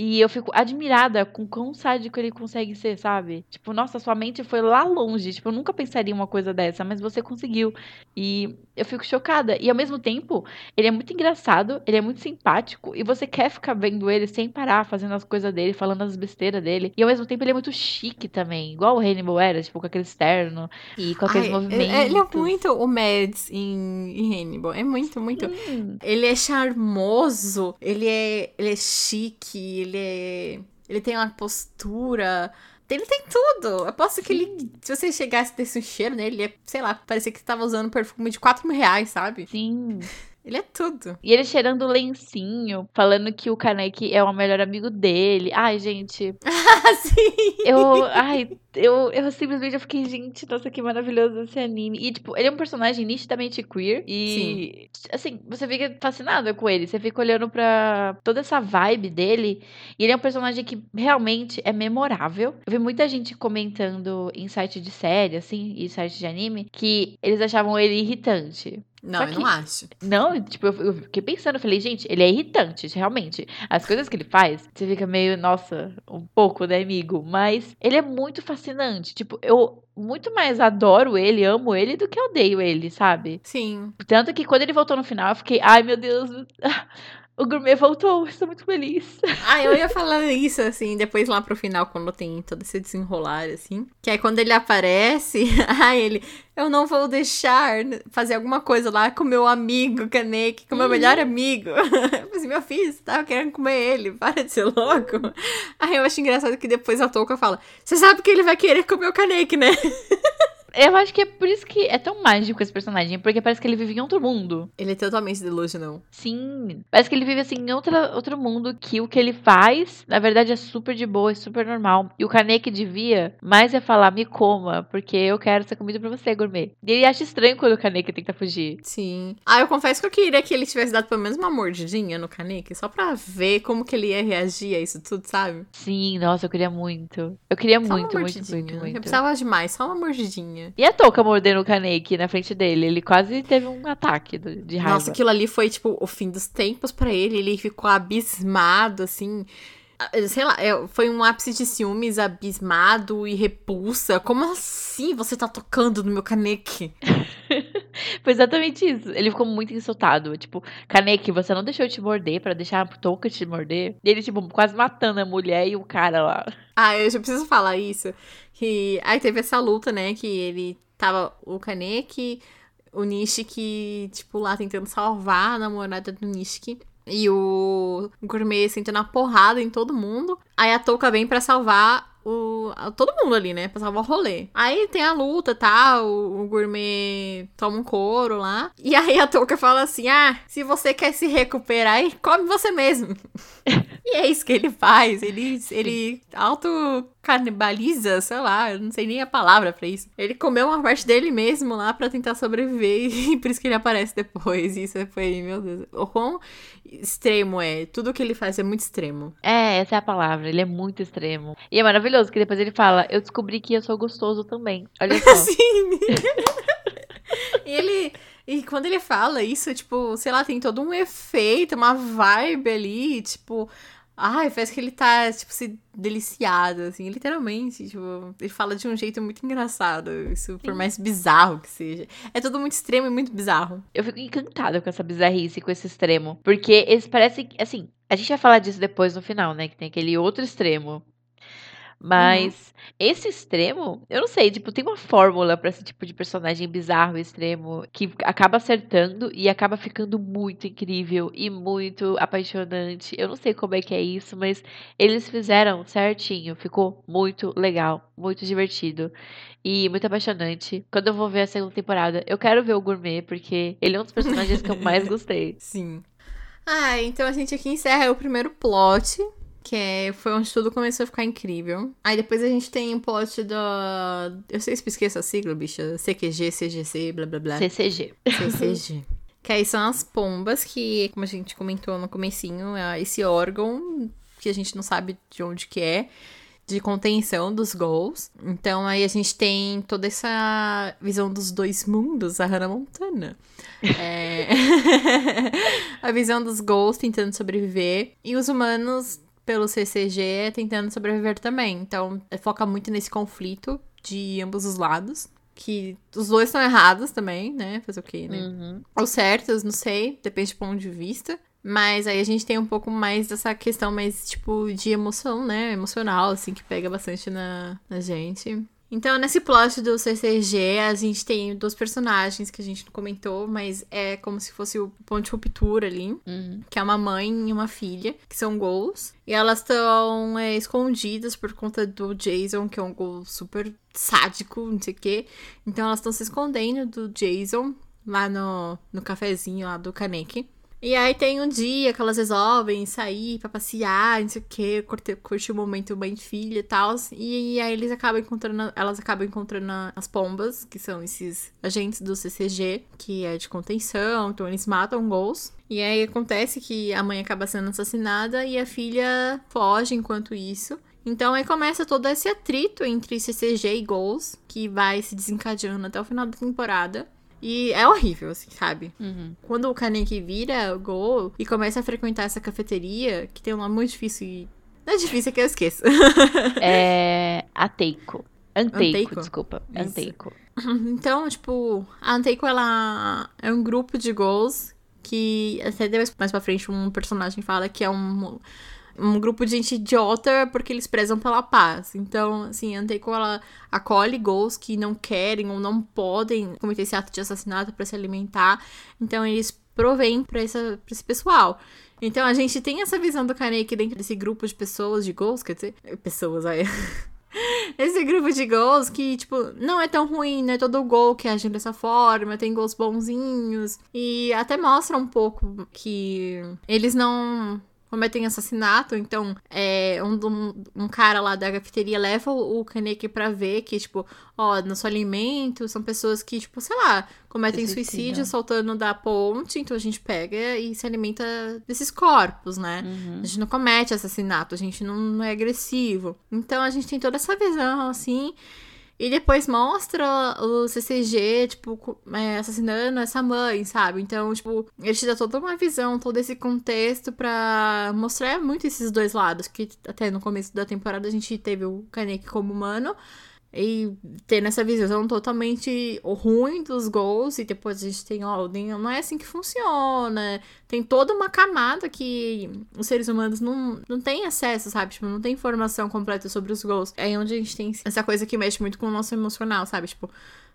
E eu fico admirada com quão sádico ele consegue ser, sabe? Tipo, nossa, sua mente foi lá longe. Tipo, eu nunca pensaria em uma coisa dessa, mas você conseguiu. E eu fico chocada. E ao mesmo tempo, ele é muito engraçado, ele é muito simpático. E você quer ficar vendo ele sem parar, fazendo as coisas dele, falando as besteiras dele. E ao mesmo tempo, ele é muito chique também. Igual o Hannibal era, tipo, com aquele externo e com aqueles Ai, movimentos. Ele é muito o Mads em, em Hannibal. É muito, muito. Hum, Ele é charmoso, ele é, ele é chique, ele é. Ele tem uma postura. Ele tem tudo. Eu aposto que ele. Se você chegasse desse um cheiro nele, ele ia, sei lá, parecia que você tava usando perfume de 4 mil reais, sabe? sim. Ele é tudo. E ele cheirando o lencinho, falando que o Kaneki é o melhor amigo dele. Ai, gente, Ah, sim! eu, ai, eu, eu simplesmente eu fiquei, gente, nossa, que maravilhoso esse anime. E, tipo, ele é um personagem nitidamente queer. E, assim, você fica fascinada com ele. Você fica olhando pra toda essa vibe dele. E ele é um personagem que realmente é memorável. Eu vi muita gente comentando em site de série, assim, e site de anime, que eles achavam ele irritante. Não, Só eu que- não acho. Não, tipo, eu, eu fiquei pensando, eu falei, gente, ele é irritante, realmente. As coisas que ele faz, você fica meio, nossa, um pouco, né, amigo? Mas ele é muito fascinante. Tipo, eu muito mais adoro ele, amo ele, do que odeio ele, sabe? Sim. Tanto que quando ele voltou no final, eu fiquei, ai meu Deus, o gourmet voltou, estou muito feliz. Ah, eu ia falar isso, assim, depois lá pro final, quando tem todo esse desenrolar, assim. Que aí quando ele aparece, aí ele, eu não vou deixar fazer alguma coisa lá com meu amigo Kaneki, com meu Uhum. melhor amigo. Eu falei assim, meu filho, você tava querendo comer ele, para de ser louco. Aí eu acho engraçado que depois a Touka fala, você sabe que ele vai querer comer o Kaneki, né? Eu acho que é por isso que é tão mágico esse personagem, porque parece que ele vive em outro mundo. Ele é totalmente delusional. Sim. Parece que ele vive assim em outra, outro mundo que o que ele faz, na verdade, é super de boa, é super normal. E o Kaneki devia mais é falar, me coma, porque eu quero essa comida pra você, gourmet. E ele acha estranho quando o Kaneki tenta fugir. Sim. Ah, eu confesso que eu queria que ele tivesse dado pelo menos uma mordidinha no Kaneki, só pra ver como que ele ia reagir a isso tudo, sabe? Sim, nossa, eu queria muito. Eu queria Só muito, muito, muito, muito. Eu precisava demais, só uma mordidinha. E a Touca mordendo o Kaneki na frente dele? Ele quase teve um ataque de raiva. Nossa, aquilo ali foi, tipo, o fim dos tempos pra ele. Ele ficou abismado, assim. Ah, Sei lá, é, foi um ápice de ciúmes abismado e repulsa. Como assim você tá tocando no meu Kaneki? Foi exatamente isso. Ele ficou muito insultado. Tipo, Kaneki, você não deixou eu te morder pra deixar a Touca te morder? E ele, tipo, quase matando a mulher e o cara lá. Ah, eu já preciso falar isso. Que aí teve essa luta, né? Que ele tava o Kaneki, o Nishiki, tipo, lá tentando salvar a namorada do Nishiki. E o Gourmet sentando a porrada em todo mundo. Aí a Touka vem pra salvar o, todo mundo ali, né? Pra salvar o rolê. Aí tem a luta, tá? O, o Gourmet toma um couro lá. E aí a Touka fala assim: Ah, se você quer se recuperar, aí come você mesmo. E é isso que ele faz. Ele, ele auto-canibaliza, sei lá, eu não sei nem a palavra pra isso. Ele comeu uma parte dele mesmo lá pra tentar sobreviver e por isso que ele aparece depois. Isso foi, meu Deus. O quão extremo é. Tudo que ele faz é muito extremo. É, essa é a palavra. Ele é muito extremo. E é maravilhoso que depois ele fala: Eu descobri que eu sou gostoso também. Olha só. Sim. ele. E quando ele fala isso, tipo, sei lá, tem todo um efeito, uma vibe ali, tipo. Ai, parece que ele tá, tipo, se deliciado, assim, literalmente. Tipo, ele fala de um jeito muito engraçado. Isso, por Sim. mais bizarro que seja. É tudo muito extremo e muito bizarro. Eu fico encantada com essa bizarrice, com esse extremo. Porque eles parecem. Assim, a gente vai falar disso depois no final, né? Que tem aquele outro extremo. Mas esse extremo, eu não sei, tipo, tem uma fórmula pra esse tipo de personagem bizarro, extremo, que acaba acertando e acaba ficando muito incrível e muito apaixonante. Eu não sei como é que é isso, mas eles fizeram certinho, ficou muito legal, muito divertido e muito apaixonante. Quando eu vou ver a segunda temporada, eu quero ver o Gourmet, porque ele é um dos personagens que eu mais gostei. Sim. Ah, então a gente aqui encerra o primeiro plot. Que é, foi onde tudo começou a ficar incrível. Aí depois a gente tem o plot da. Eu sei se eu esqueço a sigla, bicha. CQG, CGC, blá blá blá. CCG. CCG. que aí são as pombas, que, como a gente comentou no comecinho, é esse órgão que a gente não sabe de onde que é, de contenção dos gols. Então aí a gente tem toda essa visão dos dois mundos, a Hannah Montana. É... a visão dos gols tentando sobreviver. E os humanos, pelo CCG, tentando sobreviver também. Então foca muito nesse conflito de ambos os lados. Que os dois estão errados também, né? Fazer o quê, né? Uhum. Ou certos, não sei, depende do ponto de vista. Mas aí a gente tem um pouco mais dessa questão mais, tipo, de emoção, né? Emocional, assim, que pega bastante na, na gente. Então, nesse plot do CCG, a gente tem dois personagens que a gente não comentou, mas é como se fosse o ponto de ruptura ali Uhum. que é uma mãe e uma filha, que são gols. E elas estão é, escondidas por conta do Jason, que é um gol super sádico, não sei o quê. Então elas estão se escondendo do Jason lá no, no cafezinho lá do Kaneki. E aí tem um dia que elas resolvem sair pra passear, não sei o quê, curtir, curtir o momento mãe e filha e tal. E, aí eles acabam encontrando, elas acabam encontrando as pombas, que são esses agentes do CCG, que é de contenção, então eles matam gols. E aí acontece que a mãe acaba sendo assassinada e a filha foge enquanto isso. Então aí começa todo esse atrito entre CCG e Goals, que vai se desencadeando até o final da temporada. E é horrível, assim, sabe? Uhum. Quando o Kaneki vira o Gol e começa a frequentar essa cafeteria, que tem um nome muito difícil e. Não é difícil, é que eu esqueço. É. Anteico, Anteico? desculpa. Isso. Anteico. Então, tipo, a Anteiko, ela é um grupo de goals que até depois, mais pra frente um personagem fala que é um, um grupo de gente idiota porque eles prezam pela paz. Então, assim, a Anteiko, ela acolhe goals que não querem ou não podem cometer esse ato de assassinato pra se alimentar. Então, eles provêm pra esse pessoal. Então, a gente tem essa visão do Kaneki dentro desse grupo de pessoas, de goals, quer dizer, pessoas aí. esse grupo de gols que, tipo, não é tão ruim, não é todo gol que agem dessa forma, tem gols bonzinhos. E até mostra um pouco que eles não cometem assassinato, então é, um, um, um, cara lá da cafeteria leva o, o Kaneki pra ver que, tipo, ó, nosso alimento são pessoas que, tipo, sei lá, cometem suicídio saltando da ponte, então a gente pega e se alimenta desses corpos, né? Uhum. A gente não comete assassinato, a gente não, não é agressivo. Então a gente tem toda essa visão, assim, e depois mostra o CCG, tipo, é, assassinando essa mãe, sabe? Então, tipo, ele te dá toda uma visão, todo esse contexto pra mostrar muito esses dois lados. Que até no começo da temporada a gente teve o Kaneki como humano. E tendo essa visão totalmente ruim dos gols, e depois a gente tem, ó, não é assim que funciona. Tem toda uma camada que os seres humanos não, não têm acesso, sabe? Tipo, não tem informação completa sobre os gols. É onde a gente tem essa coisa que mexe muito com o nosso emocional, sabe? Tipo,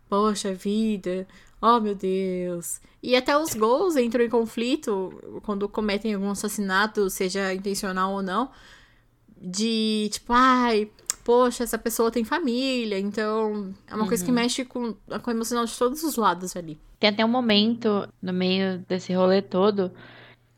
poxa vida, oh meu Deus. E até os gols entram em conflito quando cometem algum assassinato, seja intencional ou não. De tipo, ai, poxa, essa pessoa tem família, então é uma uhum. coisa que uhum. mexe com, com o emocional de todos os lados ali. Tem até um momento no meio desse rolê todo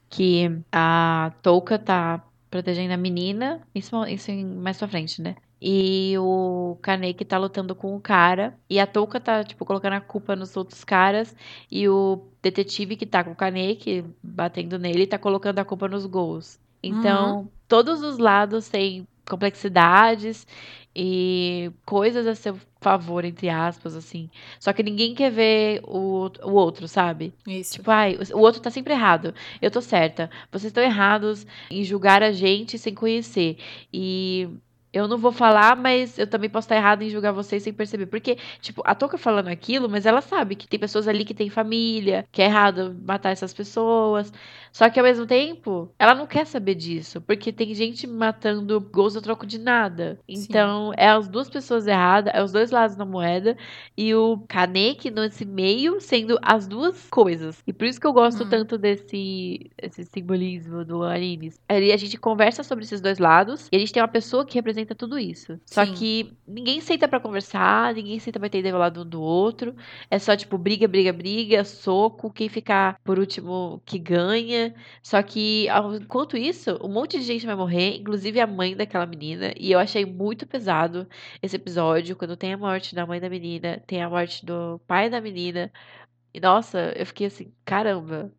que a Touka tá protegendo a menina, isso, isso mais pra frente, né? E o Kaneki tá lutando com o cara. E a Touka tá, tipo, colocando a culpa nos outros caras. E o detetive que tá com o Kaneki, batendo nele, tá colocando a culpa nos gols. Então, uhum. todos os lados têm complexidades e coisas a seu favor, entre aspas, assim. Só que ninguém quer ver o, o outro, sabe? Isso. Tipo, ai, o outro tá sempre errado. Eu tô certa. Vocês estão errados em julgar a gente sem conhecer. E eu não vou falar, mas eu também posso estar errado em julgar vocês sem perceber. Porque, tipo, a Toca falando aquilo, mas ela sabe que tem pessoas ali que têm família, que é errado matar essas pessoas. Só que ao mesmo tempo, ela não quer saber disso, porque tem gente matando gols a troco de nada. Então, Sim. é as duas pessoas erradas, é os dois lados da moeda, e o Kaneki nesse meio sendo as duas coisas. E por isso que eu gosto hum. tanto desse esse simbolismo do anime. Ali a gente conversa sobre esses dois lados, e a gente tem uma pessoa que representa tudo isso. Só Sim. que ninguém senta para conversar, ninguém senta pra entender o lado um do outro. É só, tipo, briga, briga, briga, soco, quem ficar por último que ganha. Só que, enquanto isso, um monte de gente vai morrer, inclusive a mãe daquela menina. E eu achei muito pesado esse episódio, quando tem a morte da mãe da menina, tem a morte do pai da menina. E nossa, eu fiquei assim, caramba.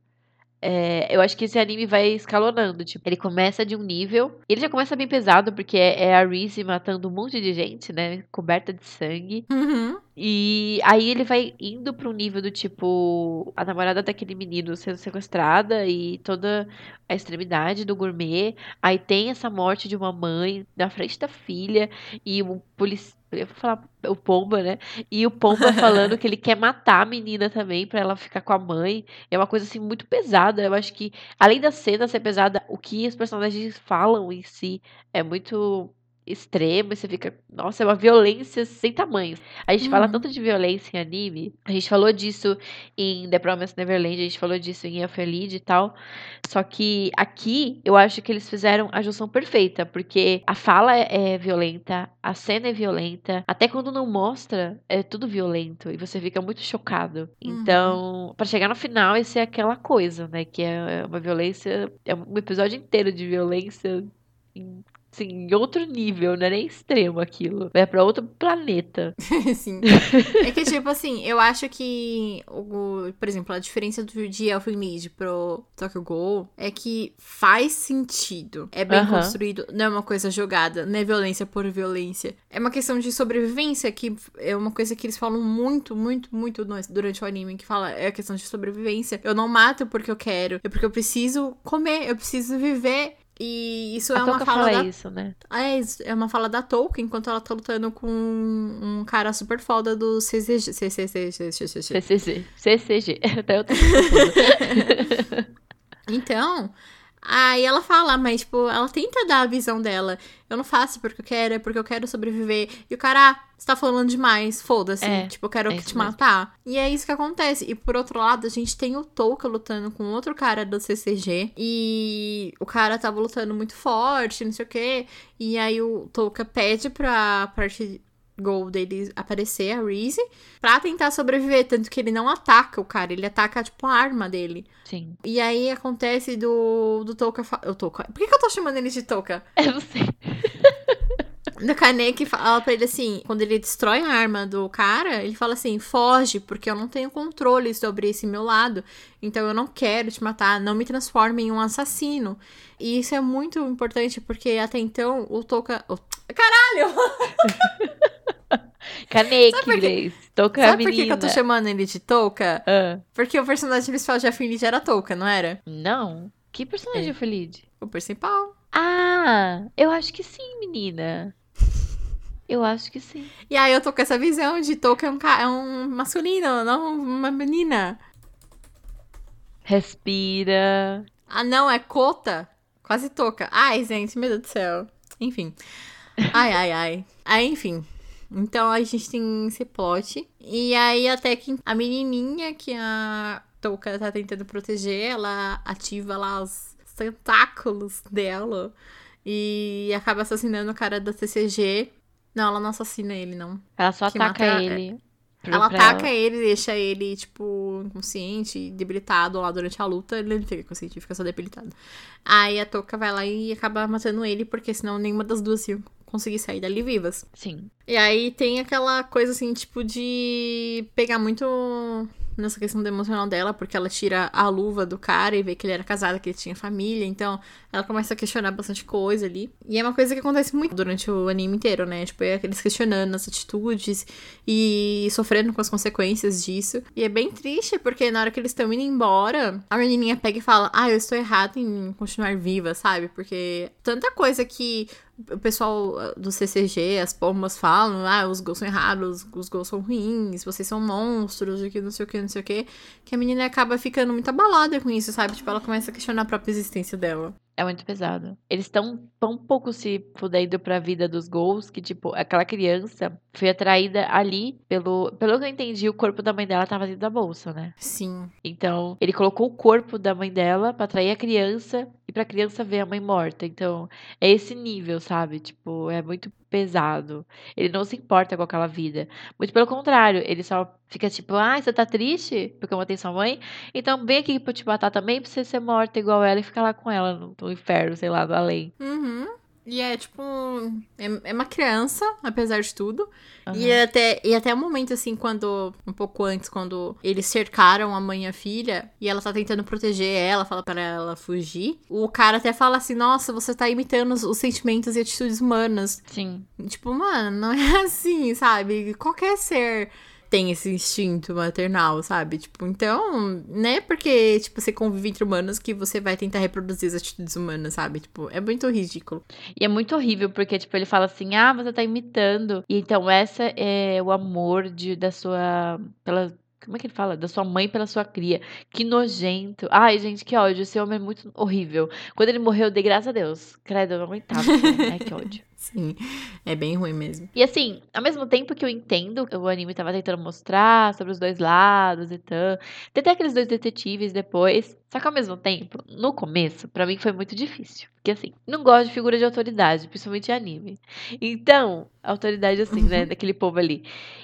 É, eu acho que esse anime vai escalonando. Tipo, ele começa de um nível. Ele já começa bem pesado, porque é, é a Reese matando um monte de gente, né? Coberta de sangue. Uhum. E aí ele vai indo para um nível do tipo a namorada daquele menino sendo sequestrada e toda a extremidade do gourmet. Aí tem essa morte de uma mãe na frente da filha e o policial eu vou falar o Pomba, né? E o Pomba falando que ele quer matar a menina também para ela ficar com a mãe. É uma coisa assim muito pesada. Eu acho que além da cena ser pesada, o que os personagens falam em si é muito extremo e você fica, nossa, é uma violência sem tamanho. A gente uhum. fala tanto de violência em anime, a gente falou disso em The Promised Neverland, a gente falou disso em Elfelied e tal. Só que aqui eu acho que eles fizeram a junção perfeita, porque a fala é, violenta, a cena é violenta, até quando não mostra, é tudo violento e você fica muito chocado. Uhum. Então, para chegar no final, esse é aquela coisa, né, que é uma violência, é um episódio inteiro de violência assim, em outro nível, não é nem extremo aquilo. É pra outro planeta. Sim. É que, tipo assim, eu acho que, o, por exemplo, a diferença do, de Elfen Lied pro Tokyo Ghoul é que faz sentido. É bem uh -huh. construído, não é uma coisa jogada, não é violência por violência. É uma questão de sobrevivência, que é uma coisa que eles falam muito, muito, muito durante o anime, que fala, é a questão de sobrevivência. Eu não mato porque eu quero, é porque eu preciso comer, eu preciso viver e isso a é uma fala, fala da... isso, né? É, é uma fala da Tolkien, enquanto ela tá lutando com um cara super foda do CCG. CCG. CCG. CCG. Até eu tô Então, Aí ela fala, mas, tipo, ela tenta dar a visão dela. Eu não faço porque eu quero, é porque eu quero sobreviver. E o cara, ah, você tá falando demais, foda-se. É, tipo, eu quero é te mesmo. matar. E é isso que acontece. E por outro lado, a gente tem o Touka lutando com outro cara do CCG. E o cara tava lutando muito forte, não sei o quê. E aí o Touka pede pra parte gol dele aparecer, a Reese, pra tentar sobreviver. Tanto que ele não ataca o cara, ele ataca, tipo, a arma dele. Sim. E aí acontece do, do fa- O Touka. Por que, que eu tô chamando ele de? Eu não Do Kaneki fala pra ele assim: quando ele destrói a arma do cara, ele fala assim: foge, porque eu não tenho controle sobre esse meu lado. Então eu não quero te matar, não me transforme em um assassino. E isso é muito importante, porque até então o Touka. o- Caralho! Kaneki, Sabe? Grace. Toca Sabe a por que, que eu tô chamando ele de Touka? Ah, Porque o personagem principal de Affinity era Touka, não era? não. Que personagem É. é Feliz? O principal. Ah, eu acho que sim, menina. Eu acho que sim. E aí eu tô com essa visão de Touka é um, ca- é um masculino, não uma menina. Respira. Ah, não, é Kota. Quase toca. Ai, gente, meu Deus do céu. Enfim. Ai, ai, ai. Aí, enfim. Então a gente tem esse plot. E aí, até que a menininha que a Touka tá tentando proteger, ela ativa lá os tentáculos dela. E acaba assassinando o cara da TCG. Não, ela não assassina ele, não. Ela só ataca mata- ele. pro- Ela ataca ele, deixa ele, tipo, inconsciente, debilitado lá durante a luta. Ele não fica consciente, fica só debilitado. Aí a Toca vai lá e acaba matando ele, porque senão nenhuma das duas ia conseguir sair dali vivas. Sim. E aí tem aquela coisa assim, tipo, de pegar muito nessa questão do emocional dela, porque ela tira a luva do cara e vê que ele era casado, que ele tinha família, então ela começa a questionar bastante coisa ali. E é uma coisa que acontece muito durante o anime inteiro, né? Tipo, é eles questionando as atitudes e sofrendo com as consequências disso. E é bem triste, porque na hora que eles estão indo embora, a menininha pega e fala: Ah, eu estou errada em continuar viva, sabe? Porque tanta coisa que o pessoal ah, do CCG, as pombas falam, ah, os gols são errados, os gols são ruins, vocês são monstros, e que não sei o que, não sei o que, que a menina acaba ficando muito abalada com isso, sabe? Tipo, ela começa a questionar a própria existência dela. É muito pesado. Eles estão tão pouco se fudendo pra vida dos gols que, tipo, aquela criança foi atraída ali pelo. Pelo que eu entendi, o corpo da mãe dela tava dentro da bolsa, né? Sim. Então, ele colocou o corpo da mãe dela pra atrair a criança e pra criança ver a mãe morta. Então, é esse nível, sabe? Tipo, é muito pesado. Ele não se importa com aquela vida. Muito pelo contrário, ele só fica tipo, ah, você tá triste porque eu matei sua mãe? Então, vem aqui pra eu te matar também pra você ser morta igual ela e ficar lá com ela no, no inferno, sei lá, no além. Uhum. E é tipo. É, é uma criança, apesar de tudo. E, Aham. até, e até o momento, assim, quando. Um pouco antes, quando eles cercaram a mãe e a filha, e ela tá tentando proteger ela, fala para ela fugir. O cara até fala assim: Nossa, você tá imitando os, os sentimentos e atitudes humanas. Sim. Tipo, mano, não é assim, sabe? Qualquer ser tem esse instinto maternal, sabe? Tipo, então, não é porque, tipo, você convive entre humanos que você vai tentar reproduzir as atitudes humanas, sabe? Tipo, é muito ridículo. E é muito horrível, porque, tipo, ele fala assim, ah, você tá imitando. E então, essa é o amor de, da sua. Pela, como é que ele fala? Da sua mãe pela sua cria. Que nojento. Ai, gente, que ódio. Esse homem é muito horrível. Quando ele morreu, eu dei graças a Deus. Credo, eu não aguentava. Ai, que ódio. Sim, é bem ruim mesmo. E assim, ao mesmo tempo que eu entendo que o anime tava tentando mostrar sobre os dois lados e tal. Tem até aqueles dois detetives depois. Só que ao mesmo tempo, no começo, pra mim foi muito difícil. Porque assim, não gosto de figura de autoridade, principalmente em anime. Então, autoridade assim, né, daquele povo ali.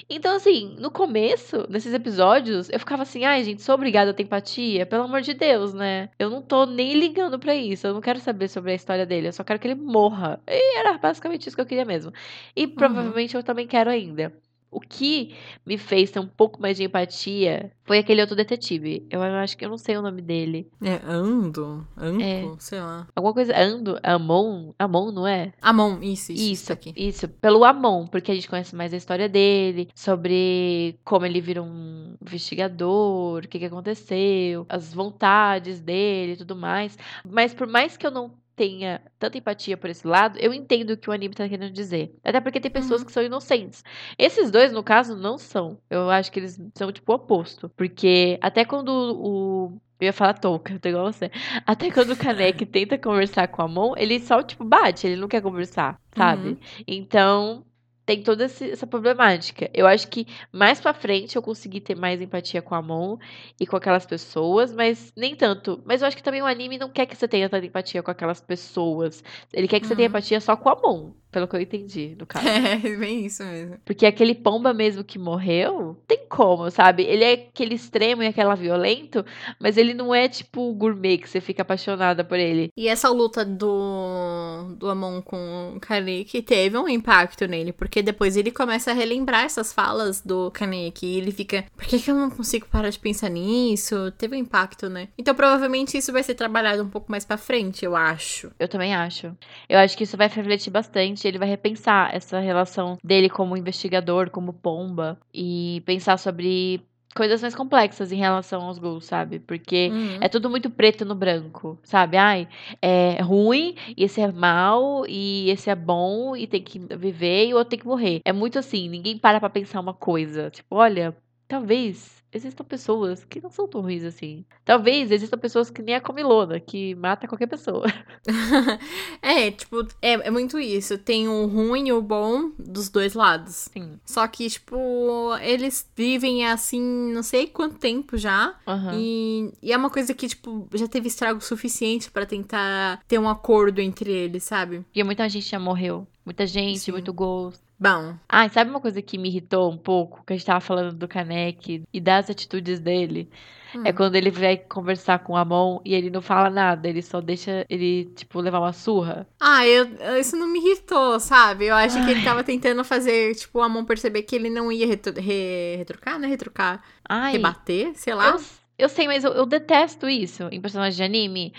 Então, assim, no começo, nesses episódios, eu ficava assim, ai, gente, sou obrigada a ter empatia, pelo amor de Deus, né? Eu não tô nem ligando pra isso, eu não quero saber sobre a história dele, eu só quero que ele morra. E era basicamente isso que eu queria mesmo. E provavelmente eu também quero ainda. O que me fez ter um pouco mais de empatia foi aquele outro detetive. Eu acho que eu não sei o nome dele. É, ando, anco, É. sei lá. Alguma coisa. Ando? Amon? Amon, não é? Amon, isso, isso, Isso, aqui. isso, pelo Amon, porque a gente conhece mais a história dele, sobre como ele vira um investigador, o que, que aconteceu, as vontades dele e tudo mais. Mas por mais que eu não tenha tanta empatia por esse lado, eu entendo o que o anime tá querendo dizer. Até porque tem pessoas Uhum. que são inocentes. Esses dois, no caso, não são. Eu acho que eles são tipo o oposto. Porque até quando o Eu ia falar touca, tô igual você. Até quando o Kaneki tenta conversar com a Mon, ele só, tipo, bate, ele não quer conversar, sabe? Uhum. Então, tem toda essa problemática. Eu acho que mais pra frente eu consegui ter mais empatia com a Mon e com aquelas pessoas, mas nem tanto. Mas eu acho que também o anime não quer que você tenha tanta empatia com aquelas pessoas. Ele quer que você tenha Uhum. empatia só com a Mon, pelo que eu entendi, no caso. É, bem isso mesmo. Porque aquele pomba mesmo que morreu, tem como, sabe? Ele é aquele extremo e aquela violento, mas ele não é tipo o gourmet que você fica apaixonada por ele. E essa luta do, do Amon com o Kaneki teve um impacto nele, porque depois ele começa a relembrar essas falas do Kaneki e ele fica, por que, que eu não consigo parar de pensar nisso? Teve um impacto, né? Então provavelmente isso vai ser trabalhado um pouco mais pra frente, eu acho. Eu também acho. Eu acho que isso vai refletir bastante. Ele vai repensar essa relação dele como investigador, como pomba, e pensar sobre coisas mais complexas em relação aos gols, sabe? Porque Uhum. É tudo muito preto no branco, sabe? Ai, é ruim, e esse é mal, e esse é bom, e tem que viver, e o outro tem que morrer. É muito assim, ninguém para pra pensar uma coisa. Tipo, olha, talvez existam pessoas que não são tão ruins assim. Talvez existam pessoas que nem a Comilona, que mata qualquer pessoa. é, tipo, é, é muito isso. Tem o ruim e o bom dos dois lados. Sim. Só que, tipo, eles vivem assim, não sei quanto tempo já. Aham. E, e é uma coisa que, tipo, já teve estrago suficiente pra tentar ter um acordo entre eles, sabe? Porque muita gente já morreu. Muita gente, Sim. muito gols. Bom, Ah, e sabe uma coisa que me irritou um pouco? Que a gente tava falando do Kanek e das atitudes dele. Hum. É quando ele vai conversar com o Amon e ele não fala nada, ele só deixa ele, tipo, levar uma surra. Ah, eu, isso não me irritou, sabe? Eu acho que ele tava tentando fazer, tipo, o Amon perceber que ele não ia retro, re- retrucar, né? Retrucar, Ai, rebater, sei lá. eu, eu sei, mas eu, eu detesto isso em personagens de anime.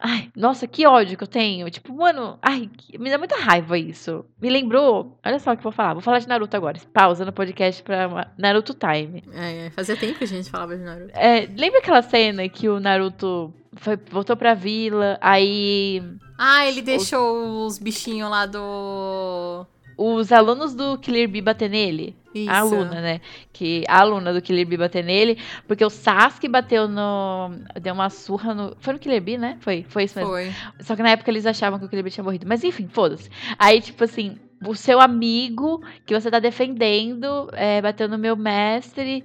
Ai, nossa, que ódio que eu tenho. Tipo, mano, ai, me dá muita raiva isso. Me lembrou. Olha só o que eu vou falar. Vou falar de Naruto agora. Pausa no podcast pra Naruto Time. É, fazia tempo que a gente falava de Naruto. É, lembra aquela cena que o Naruto foi, voltou pra vila, aí Ah, ele deixou os bichinhos lá do. Os alunos do Killer Bee bater nele? Isso. A aluna, né? Que a aluna do Killer Bee bater nele, porque o Sasuke bateu no. Deu uma surra no. Foi no Killer Bee, né? Foi, foi isso mesmo. Foi. Só que na época eles achavam que o Killer Bee tinha morrido. Mas enfim, foda-se. Aí, tipo assim, o seu amigo que você tá defendendo é, bateu no meu mestre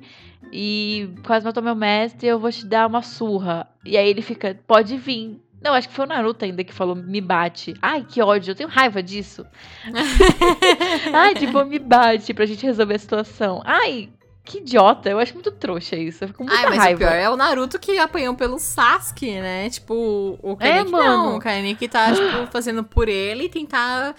e quase matou meu mestre, eu vou te dar uma surra. E aí ele fica, pode vir. Não, acho que foi o Naruto ainda que falou, me bate. Ai, que ódio, eu tenho raiva disso. Ai, tipo, me bate pra gente resolver a situação. Ai, que idiota, eu acho muito trouxa isso. Eu fico com muita Ai, mas raiva. o pior é o Naruto que apanhou pelo Sasuke, né? Tipo, o É, Kaneki não. mano. O Kaneki tá, tipo, fazendo por ele e tentar,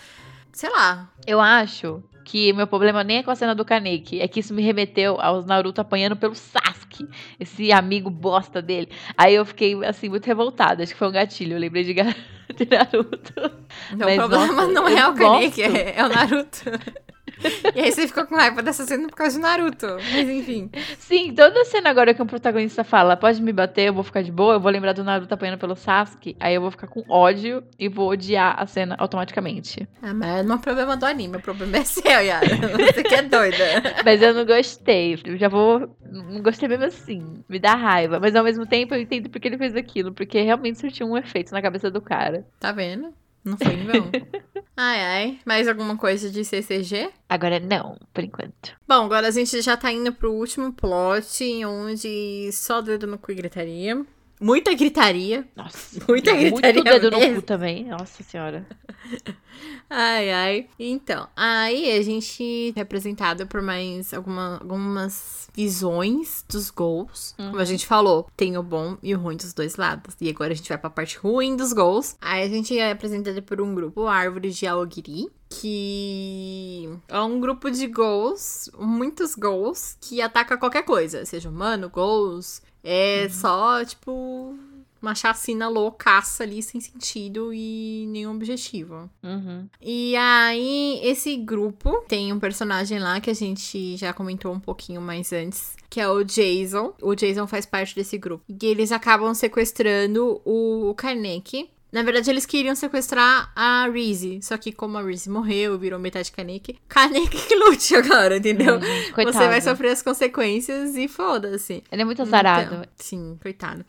sei lá. Eu acho que meu problema nem é com a cena do Kaneki, é que isso me remeteu aos Naruto apanhando pelo Sasuke, esse amigo bosta dele. Aí eu fiquei, assim, muito revoltada. Acho que foi um gatilho, eu lembrei de, de Naruto. Então Mas, o problema nossa, não é o não Kaneki, é, é o Naruto. e aí você ficou com raiva dessa cena por causa de Naruto. Mas enfim. Sim, toda cena agora que um protagonista fala, pode me bater, eu vou ficar de boa, eu vou lembrar do Naruto apanhando pelo Sasuke, aí eu vou ficar com ódio e vou odiar a cena automaticamente. Ah, mas não é problema do anime, o problema é seu, Yara. Você que é doida. Mas eu não gostei, eu já vou. Não gostei mesmo assim, me dá raiva. Mas ao mesmo tempo eu entendo porque ele fez aquilo, porque realmente surtiu um efeito na cabeça do cara. Tá vendo? Não foi em vão. Ai, ai. Mais alguma coisa de CCG? Agora não, por enquanto. Bom, agora a gente já tá indo pro último plot, onde só dedo no cu e gritaria. Muita gritaria. Nossa, Muita gritaria muito dedo no cu também. Nossa senhora. Ai, ai. Então, aí a gente é representado por mais alguma, algumas visões dos gols. Como a gente falou, tem o bom e o ruim dos dois lados. E agora a gente vai pra parte ruim dos gols. Aí a gente é apresentado por um grupo, Árvore de Aogiri. Que é um grupo de gols, muitos gols, que ataca qualquer coisa. Seja humano, gols. É só, tipo, uma chacina loucaça ali, sem sentido e nenhum objetivo. Uhum. E aí, esse grupo tem um personagem lá que a gente já comentou um pouquinho mais antes, que é o Jason. O Jason faz parte desse grupo. E eles acabam sequestrando o Kaneki. Na verdade, eles queriam sequestrar a Reese. Só que como a Reese morreu, virou metade Kaneki, Kaneki que lute agora, entendeu? Gente, coitado. Você vai sofrer as consequências e foda-se. Ele é muito azarado. Então, sim, coitado.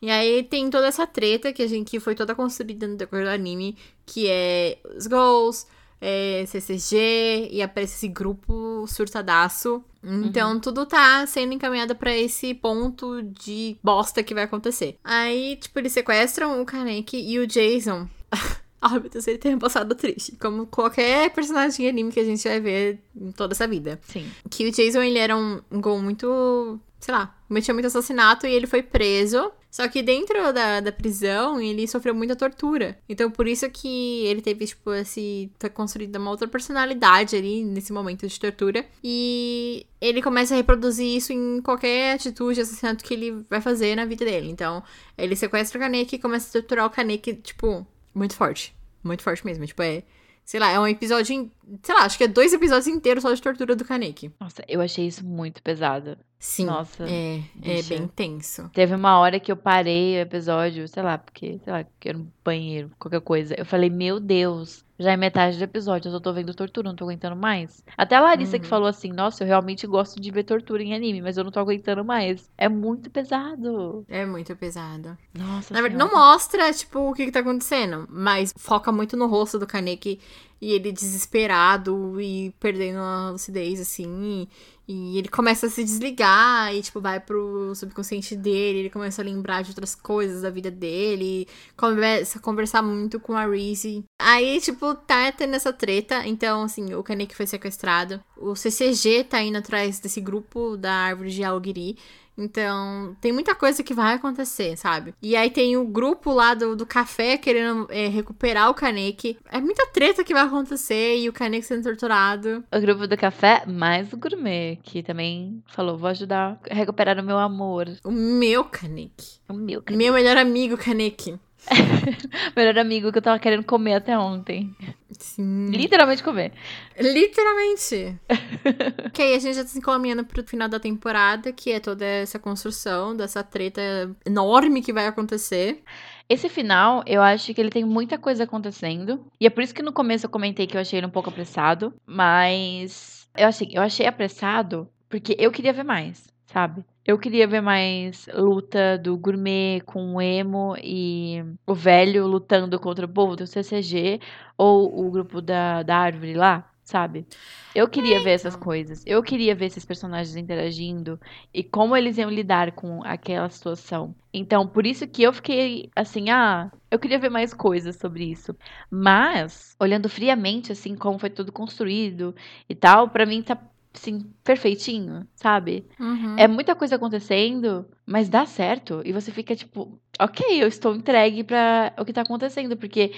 E aí tem toda essa treta que a gente que foi toda construída no decorrer do anime, que é os goals, é, CCG, e aparece esse grupo surtadaço. Então, uhum. tudo tá sendo encaminhado para esse ponto de bosta que vai acontecer. Aí, tipo, eles sequestram o Kaneki e o Jason. Ai, meu Deus, ele tem um passado triste. Como qualquer personagem de anime que a gente vai ver em toda essa vida. Sim. Que o Jason, ele era um, um gol muito sei lá, cometia muito assassinato e ele foi preso. Só que dentro da, da prisão, ele sofreu muita tortura. Então, por isso que ele teve, tipo, esse. Foi construída uma outra personalidade ali nesse momento de tortura. E ele começa a reproduzir isso em qualquer atitude, assassinato que ele vai fazer na vida dele. Então, ele sequestra o Kaneki e começa a torturar o Kaneki, tipo, muito forte. Muito forte mesmo. Tipo, é Sei lá, é um episódio. Sei lá, acho que é dois episódios inteiros só de tortura do Kaneki. Nossa, eu achei isso muito pesado. Sim. Nossa. É, é bem tenso. Teve uma hora que eu parei o episódio, sei lá, porque, sei lá, que era no banheiro, qualquer coisa. Eu falei, meu Deus, já é metade do episódio, eu só tô vendo tortura, não tô aguentando mais. Até a Larissa uhum. que falou assim, nossa, eu realmente gosto de ver tortura em anime, mas eu não tô aguentando mais. É muito pesado. É muito pesado. Nossa Na verdade, não mostra, tipo, o que que tá acontecendo, mas foca muito no rosto do Kaneki e ele desesperado e perdendo a lucidez, assim, e e ele começa a se desligar e, tipo, vai pro subconsciente dele, ele começa a lembrar de outras coisas da vida dele, começa a conversar muito com a Reese. Aí, tipo, tá tendo essa treta, então, assim, o Kaneki foi sequestrado. O CCG tá indo atrás desse grupo da árvore de Algiri. Então, tem muita coisa que vai acontecer, sabe? E aí tem o grupo lá do, do café querendo é, recuperar o Kaneki. É muita treta que vai acontecer e o Kaneki sendo torturado. O grupo do café, mais o gourmet, que também falou: vou ajudar a recuperar o meu amor. O meu Kaneki. O meu Kaneki. Meu melhor amigo Kaneki. melhor amigo que eu tava querendo comer até ontem. Sim. Literalmente comer. Literalmente. ok, a gente já tá se encaminhando pro final da temporada, que é toda essa construção dessa treta enorme que vai acontecer. Esse final, eu acho que ele tem muita coisa acontecendo. E é por isso que no começo eu comentei que eu achei ele um pouco apressado. Mas eu assim, eu achei apressado porque eu queria ver mais, sabe? Eu queria ver mais luta do gourmet com o emo e o velho lutando contra o povo do CCG ou o grupo da, da árvore lá, sabe? Eu queria ver essas então. coisas. Eu queria ver esses personagens interagindo e como eles iam lidar com aquela situação. Então, por isso que eu fiquei assim, ah, eu queria ver mais coisas sobre isso. Mas, olhando friamente assim como foi tudo construído e tal, para mim tá assim, perfeitinho, sabe? Uhum. É muita coisa acontecendo, mas dá certo. E você fica tipo, ok, eu estou entregue para o que tá acontecendo. Porque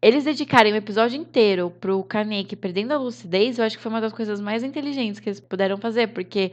eles dedicarem o episódio inteiro pro Kaneki perdendo a lucidez, eu acho que foi uma das coisas mais inteligentes que eles puderam fazer. Porque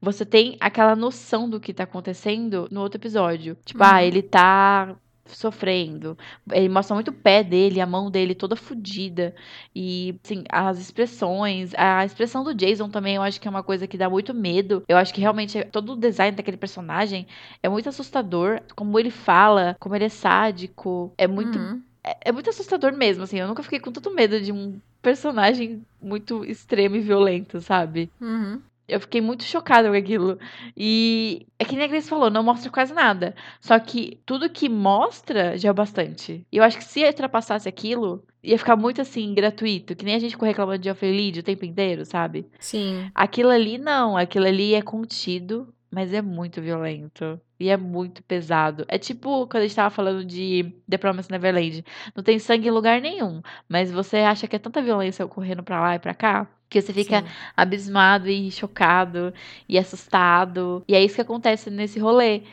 você tem aquela noção do que tá acontecendo no outro episódio. Tipo, ah, uhum. ah, ele tá sofrendo. Ele mostra muito o pé dele, a mão dele toda fodida. E, assim, as expressões. A expressão do Jason também eu acho que é uma coisa que dá muito medo. Eu acho que realmente todo o design daquele personagem é muito assustador. Como ele fala, como ele é sádico. É muito. Uhum. É, é muito assustador mesmo, assim. Eu nunca fiquei com tanto medo de um personagem muito extremo e violento, sabe? Uhum. Eu fiquei muito chocada com aquilo. E é que nem a Grace falou, não mostra quase nada. Só que tudo que mostra já é bastante. E eu acho que se ultrapassasse aquilo, ia ficar muito assim, gratuito. Que nem a gente ficou reclamando de Ophelia o tempo inteiro, sabe? Sim. Aquilo ali não. Aquilo ali é contido, mas é muito violento. E é muito pesado. É tipo quando a gente tava falando de The Promised Neverland. Não tem sangue em lugar nenhum. Mas você acha que é tanta violência ocorrendo pra lá e pra cá? Que você fica Sim. abismado e chocado e assustado. E é isso que acontece nesse rolê.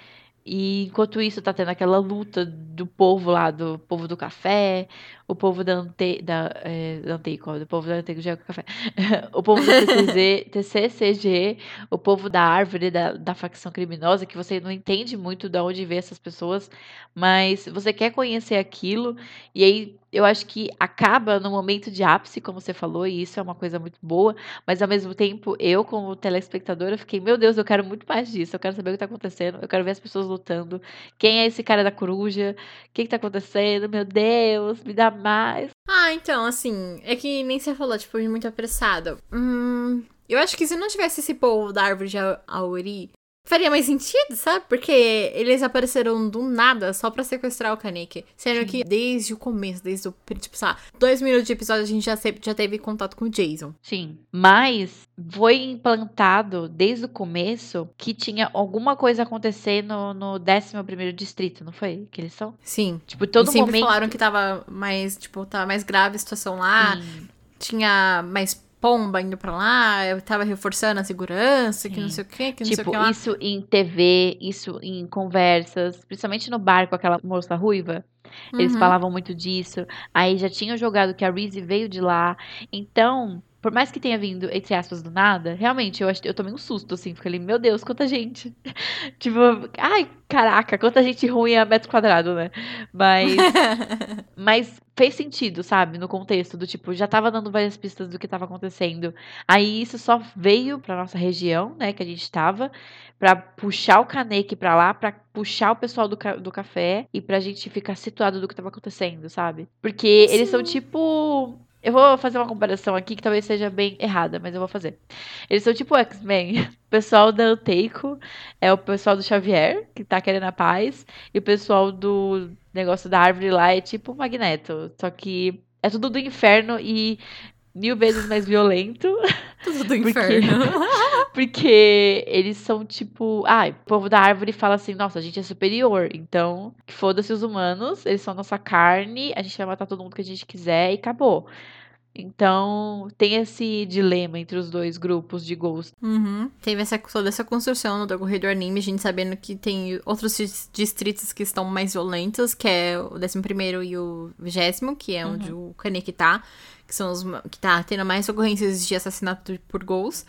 E enquanto isso tá tendo aquela luta do povo lá, do povo do café, o povo da Ante, da, é, da Anteico, o povo da Anteico já é café, o povo do TCG, TCCG, o povo da árvore, da, da facção criminosa, que você não entende muito de onde vê essas pessoas, mas você quer conhecer aquilo, e aí eu acho que acaba no momento de ápice, como você falou, e isso é uma coisa muito boa, mas ao mesmo tempo, eu, como telespectadora, fiquei, meu Deus, eu quero muito mais disso, eu quero saber o que está acontecendo, eu quero ver as pessoas lutando, quem é esse cara da coruja, o que, está acontecendo, meu Deus, me dá mais. Ah, então, assim, é que nem você falou, tipo, muito apressado. Hum, eu acho que se não tivesse esse povo da árvore de Auri, Faria mais sentido, sabe? Porque eles apareceram do nada só pra sequestrar o Kaneki. Sendo que desde o começo, desde o. Tipo, sei lá, dois minutos de episódio a gente já, sempre, já teve contato com o Jason. Sim. Mas foi implantado desde o começo que tinha alguma coisa acontecendo no 11 distrito, não foi? Que eles são? Sim. Tipo, todo e sempre momento. falaram que tava mais, tipo, tava mais grave a situação lá. Sim. Tinha mais pomba indo pra lá, eu tava reforçando a segurança, que Sim. não sei o que, que não sei o Tipo, que lá. isso em TV, isso em conversas, principalmente no bar com aquela moça ruiva. Eles Uhum. falavam muito disso. Aí já tinham jogado que a Reese veio de lá. Então, por mais que tenha vindo, entre aspas, do nada, realmente, eu, eu tomei um susto, assim. Falei, meu Deus, quanta gente. tipo, ai, caraca, quanta gente ruim a metro quadrado, né? Mas, mas fez sentido, sabe? No contexto do tipo, já tava dando várias pistas do que tava acontecendo. Aí isso só veio pra nossa região, né, que a gente tava, pra puxar o Kaneki pra lá, pra puxar o pessoal do, ca- do café e pra gente ficar situado do que tava acontecendo, sabe? Porque eles são Sim. tipo. Eu vou fazer uma comparação aqui que talvez seja bem errada, mas eu vou fazer. Eles são tipo X-Men. O pessoal da Anteico é o pessoal do Xavier, que tá querendo a paz, e o pessoal do negócio da árvore lá é tipo o Magneto. Só que é tudo do inferno e mil vezes mais violento. Tudo do Porque- inferno. Porque eles são tipo. Ah, o povo da árvore fala assim: nossa, a gente é superior. Então, que foda-se os humanos, eles são nossa carne, a gente vai matar todo mundo que a gente quiser e acabou. Então, tem esse dilema entre os dois grupos de Ghost. Uhum. Teve essa, toda essa construção no decorrer do anime, a gente sabendo que tem outros dis- distritos que estão mais violentos, que é o 11 e o 20, que é onde o Kaneki tá, que são os que tá tendo mais ocorrências de assassinato por gols.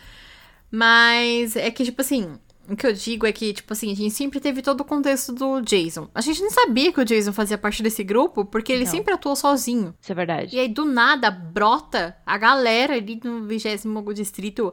Mas é que, tipo assim, o que eu digo é que, tipo assim, a gente sempre teve todo o contexto do Jason. A gente não sabia que o Jason fazia parte desse grupo, porque ele Não. sempre atuou sozinho. Isso é verdade. E aí, do nada, brota a galera ali no 20 distrito.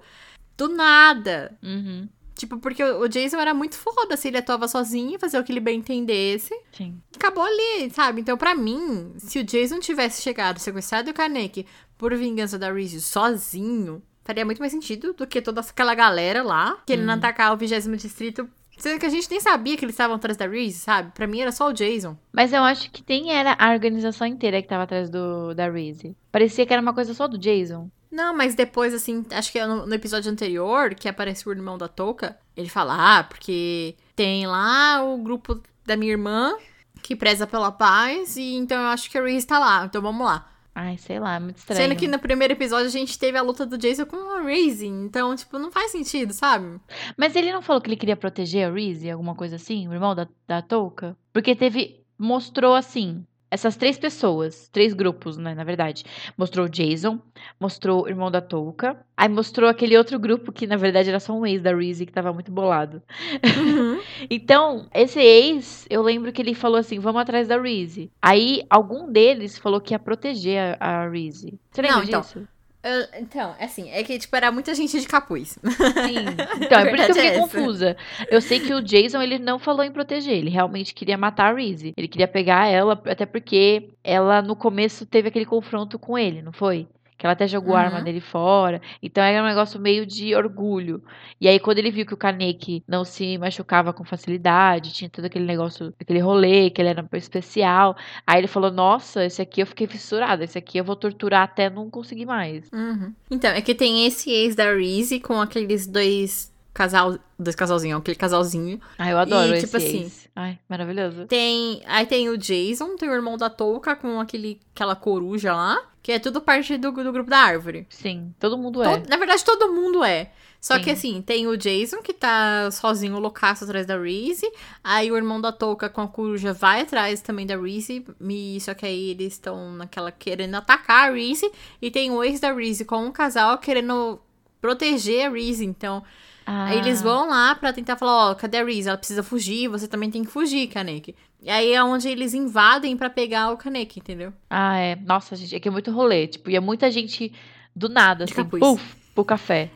Do nada. Uhum, Tipo, porque o Jason era muito foda se ele atuava sozinho, fazia o que ele bem entendesse. sim. Acabou ali, sabe? Então, pra mim, se o Jason tivesse chegado, sequestrado o Kaneki por vingança da Reese sozinho, faria muito mais sentido do que toda aquela galera lá querendo atacar o 20 distrito. Sendo que a gente nem sabia que eles estavam atrás da Reese, sabe? Pra mim era só o Jason. Mas eu acho que nem era a organização inteira que tava atrás do, da Reese. Parecia que era uma coisa só do Jason. Não, mas depois, assim, acho que é no, no episódio anterior, que aparece o irmão da Touca, ele fala, ah, porque tem lá o grupo da minha irmã que preza pela paz, e então eu acho que a Reese tá lá, então vamos lá. Ai, sei lá, é muito estranho. Sendo que no primeiro episódio a gente teve a luta do Jason com a Reese, então, tipo, não faz sentido, sabe? Mas ele não falou que ele queria proteger a Reese, alguma coisa assim? O irmão da, da Touca? Porque teve. Mostrou assim. Essas três pessoas, três grupos, né, na verdade. Mostrou o Jason, mostrou o irmão da Touca, aí mostrou aquele outro grupo que, na verdade, era só um ex da Reese que tava muito bolado. Uhum. Então, esse ex, eu lembro que ele falou assim: vamos atrás da Reese. Aí, algum deles falou que ia proteger a, a Reese. Você lembra Não, então, disso? Eu- então, assim, é que, tipo, era muita gente de capuz. Sim. Então, é por isso que eu é fiquei essa. confusa. Eu sei que o Jason, ele não falou em proteger. Ele realmente queria matar a Reese. Ele queria pegar ela, até porque ela, no começo, teve aquele confronto com ele, não foi? Que ela até jogou a arma Uhum. dele fora. Então, era um negócio meio de orgulho. E aí, quando ele viu que o Kaneki não se machucava com facilidade, tinha todo aquele negócio, aquele rolê, que ele era especial. Aí ele falou, nossa, esse aqui eu fiquei fissurada. Esse aqui eu vou torturar até não conseguir mais. Uhum. Então, é que tem esse ex da Reese com aqueles dois casal, dois casalzinhos, aquele casalzinho. Ah, eu adoro E, esse tipo assim, ex. Ai, maravilhoso. Tem, aí tem o Jason, tem o irmão da Touca com aquele, aquela coruja lá, que é tudo parte do, do grupo da árvore. Sim, todo mundo é. Todo- na verdade, todo mundo é. Só Sim. que assim, tem o Jason, que tá sozinho, loucaço atrás da Reese. Aí o irmão da Touca com a coruja vai atrás também da Reese. E, só que aí eles estão naquela querendo atacar a Reese. E tem o ex da Reese com um casal querendo proteger a Reese. Então, Aí eles Ah, vão lá pra tentar falar, ó, cadê a Reese? Ela precisa fugir, você também tem que fugir, Kaneki. E aí é onde eles invadem pra pegar o Kaneki, entendeu? Ah, é. Nossa, gente, é que é muito rolê. Tipo, ia muita gente do nada, De assim, capuz. puf, pro café.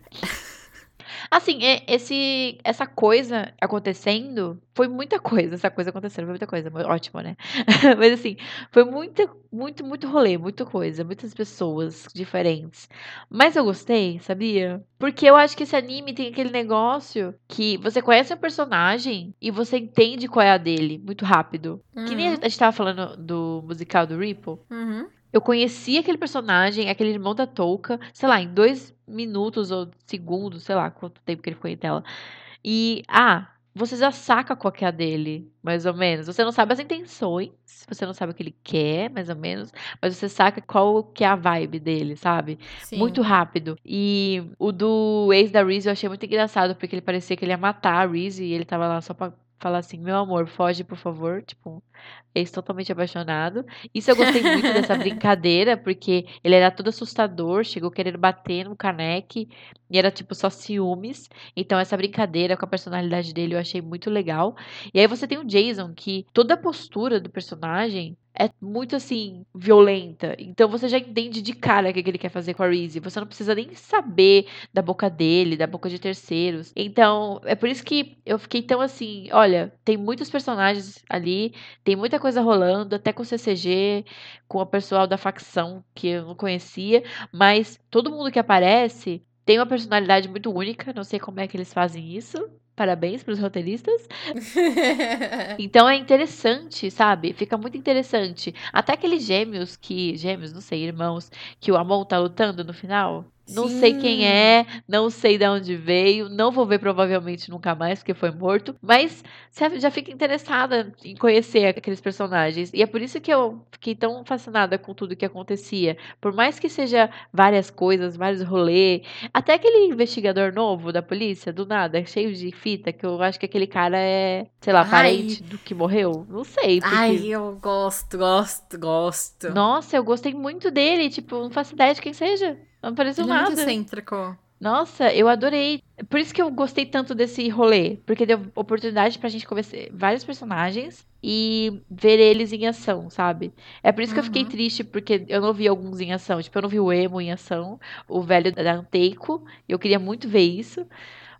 Assim, é- esse, essa coisa acontecendo foi muita coisa. Essa coisa acontecendo foi muita coisa. Ótimo, né? Mas assim, foi muito, muito, muito rolê, muita coisa, muitas pessoas diferentes. Mas eu gostei, sabia? Porque eu acho que esse anime tem aquele negócio que você conhece o personagem e você entende qual é a dele muito rápido. Que nem a Uhum. gente tava falando do musical do Ripple. Uhum. Eu conheci aquele personagem, aquele irmão da Touka, sei lá, em dois minutos ou segundos, sei lá quanto tempo que ele ficou em tela. E, ah, você já saca qual que é a dele, mais ou menos. Você não sabe as intenções, você não sabe o que ele quer, mais ou menos, mas você saca qual que é a vibe dele, sabe? Sim. Muito rápido. E o do ex da Reese eu achei muito engraçado, porque ele parecia que ele ia matar a Reese e ele tava lá só pra falar assim, meu amor, foge, por favor. Tipo, ex totalmente apaixonado. Isso eu gostei muito dessa brincadeira, porque ele era todo assustador, chegou querendo bater no caneque, e era tipo só ciúmes. Então essa brincadeira com a personalidade dele eu achei muito legal. E aí você tem o Jason, que toda a postura do personagem é muito assim, violenta. Então você já entende de cara o que ele quer fazer com a Reese. Você não precisa nem saber da boca dele, da boca de terceiros. Então, é por isso que eu fiquei tão assim, olha, tem muitos personagens ali, tem muita coisa rolando, até com o CCG, com o pessoal da facção que eu não conhecia, mas todo mundo que aparece tem uma personalidade muito única, não sei como é que eles fazem isso. Parabéns para os roteiristas. Então é interessante, sabe? Fica muito interessante. Até aqueles gêmeos que. Gêmeos, não sei, irmãos, que o Amon tá lutando no final. Não sei quem Sim. é, não sei de onde veio, não vou ver provavelmente nunca mais, porque foi morto. Mas você já fica interessada em conhecer aqueles personagens. E é por isso que eu fiquei tão fascinada com tudo que acontecia. Por mais que seja várias coisas, vários rolês. Até aquele investigador novo da polícia, do nada, cheio de fita, que eu acho que aquele cara é, sei lá, Ai. parente do que morreu. Não sei. Porque... Ai, eu gosto, gosto, gosto. Nossa, eu gostei muito dele. Tipo, não faço ideia de quem seja. Não apareceu Ele é nada. muito excêntrico. Nossa, eu adorei. Por isso que eu gostei tanto desse rolê. Porque deu oportunidade pra gente conhecer vários personagens e ver eles em ação, sabe? É por isso que eu fiquei Uhum. triste, porque eu não vi alguns em ação. Tipo, eu não vi o Emo em ação, o velho da Anteiko. Eu queria muito ver isso.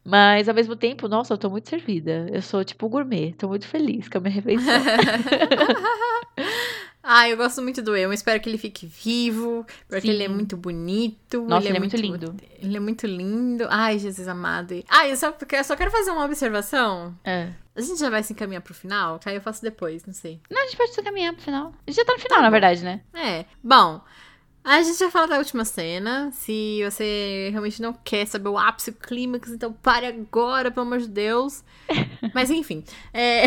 Mas ao mesmo tempo, nossa, eu tô muito servida. Eu sou tipo gourmet. Tô muito feliz com a minha refeição. Ah, eu gosto muito do Emo. Espero que ele fique vivo, porque Sim. ele é muito bonito. Nossa, ele é muito lindo. Ele é muito lindo. Ai, Jesus amado. Ah, eu só, eu só quero fazer uma observação. É. A gente já vai se encaminhar pro final? Aí eu faço depois, não sei. Não, a gente pode se caminhar pro final. A gente já tá no final, na verdade, né? É. Bom, a gente vai falar da última cena. Se você realmente não quer saber o ápice, o clímax, então pare agora, pelo amor de Deus. Mas enfim, é,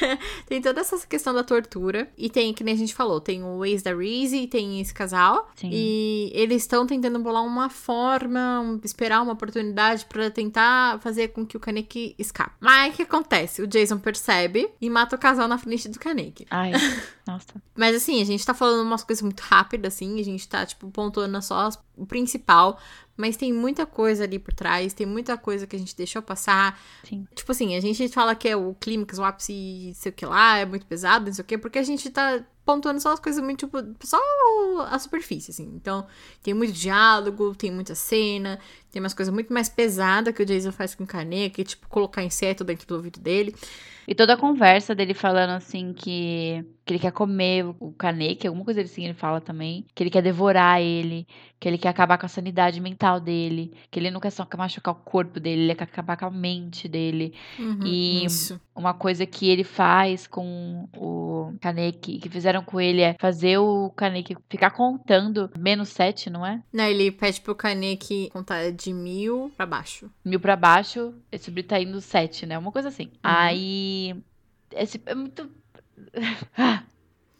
tem toda essa questão da tortura. E tem, que nem a gente falou, tem o ex da Reese, tem esse casal. Sim. E eles estão tentando bolar uma forma, um- esperar uma oportunidade pra tentar fazer com que o Kaneki escape. Mas o que acontece? O Jason percebe e mata o casal na frente do Kaneki. Ai, nossa. Mas assim, a gente tá falando umas coisas muito rápidas, assim, a gente tá, tipo, pontuando só o principal, mas tem muita coisa ali por trás, tem muita coisa que a gente deixou passar. Sim. Tipo assim, a gente fala que é o clímax, o ápice, sei o que lá, é muito pesado, não sei o que, porque a gente tá pontuando só as coisas muito, tipo, só a superfície, assim. Então, tem muito diálogo, tem muita cena, tem umas coisas muito mais pesadas que o Jason faz com o Kaneki, tipo, colocar inseto dentro do ouvido dele. E toda a conversa dele falando assim que, que ele quer comer o Kaneki, alguma coisa assim ele fala também. Que ele quer devorar ele, que ele quer acabar com a sanidade mental dele, que ele não quer só machucar o corpo dele, ele quer acabar com a mente dele. Uhum, E- Isso. Uma coisa que ele faz com o Kaneki, que fizeram com ele é fazer o Kaneki ficar contando menos sete, não é? Não, ele pede pro Kaneki contar de mil pra baixo. Mil pra baixo, esse Brito tá indo sete, né? Uma coisa assim. Aí. Esse é muito.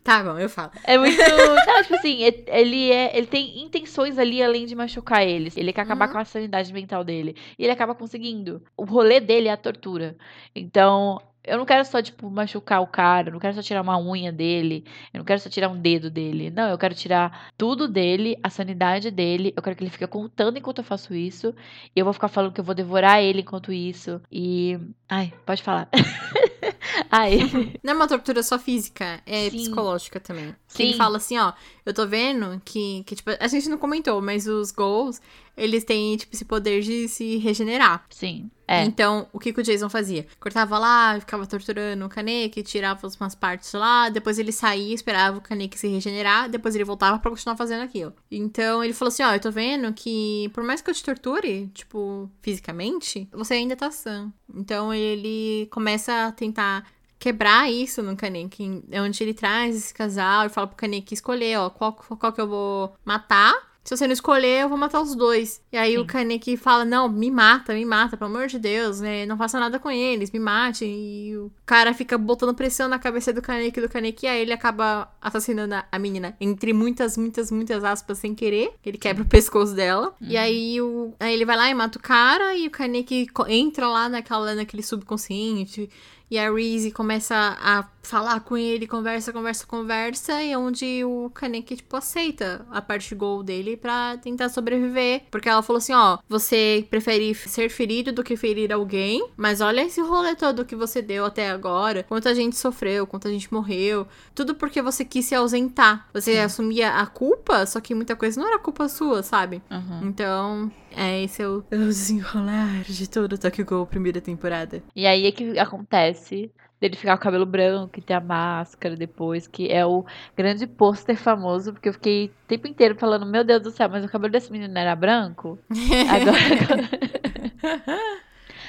Tá bom, eu falo. É muito. Não, tipo assim, ele, é, ele tem intenções ali além de machucar eles. Ele quer acabar Uhum. com a sanidade mental dele. E ele acaba conseguindo. O rolê dele é a tortura. Então, eu não quero só, tipo, machucar o cara. Eu não quero só tirar uma unha dele. Eu não quero só tirar um dedo dele. Não, eu quero tirar tudo dele, a sanidade dele. Eu quero que ele fique contando enquanto eu faço isso. E eu vou ficar falando que eu vou devorar ele enquanto isso. E. Ai, pode falar. Ai. Não é uma tortura só física, é Sim. psicológica também. Que ele Sim. fala assim, ó, eu tô vendo que, que, tipo, a gente não comentou, mas os gols, eles têm, tipo, esse poder de se regenerar. Sim. É. Então, o que, que o Jason fazia? Cortava lá, ficava torturando o Kaneki, tirava umas partes lá, depois ele saía, esperava o Kaneki se regenerar, depois ele voltava pra continuar fazendo aquilo. Então, ele falou assim, ó, eu tô vendo que por mais que eu te torture, tipo, fisicamente, você ainda tá sã. Então, ele começa a tentar quebrar isso no Kaneki, onde ele traz esse casal e fala pro Kaneki escolher, ó, qual, qual que eu vou matar se você não escolher, eu vou matar os dois. E aí Sim. o Kaneki fala: Não, me mata, me mata, pelo amor de Deus, né? Não faça nada com eles, me mate. E o cara fica botando pressão na cabeça do Kaneki do Kaneki. E aí ele acaba assassinando a menina, entre muitas, muitas, muitas aspas, sem querer. Ele quebra o pescoço dela. Uhum. E aí, o, aí ele vai lá e mata o cara. E o Kaneki entra lá naquela, naquele subconsciente e a Reese começa a falar com ele, conversa, conversa, conversa, e é onde o Kaneki, tipo, aceita a parte gol dele pra tentar sobreviver. Porque ela falou assim: ó, você prefere ser ferido do que ferir alguém, mas olha esse rolê todo que você deu até agora, quanta gente sofreu, quanta gente morreu, tudo porque você quis se ausentar. Você Sim. assumia a culpa, só que muita coisa não era culpa sua, sabe? Uhum. Então, é, esse é o, é o desenrolar de todo o Tokyo Ghoul primeira temporada. E aí é que acontece dele ficar com o cabelo branco e ter a máscara depois, que é o grande pôster famoso, porque eu fiquei o tempo inteiro falando, meu Deus do céu, mas o cabelo desse menino era branco? Agora,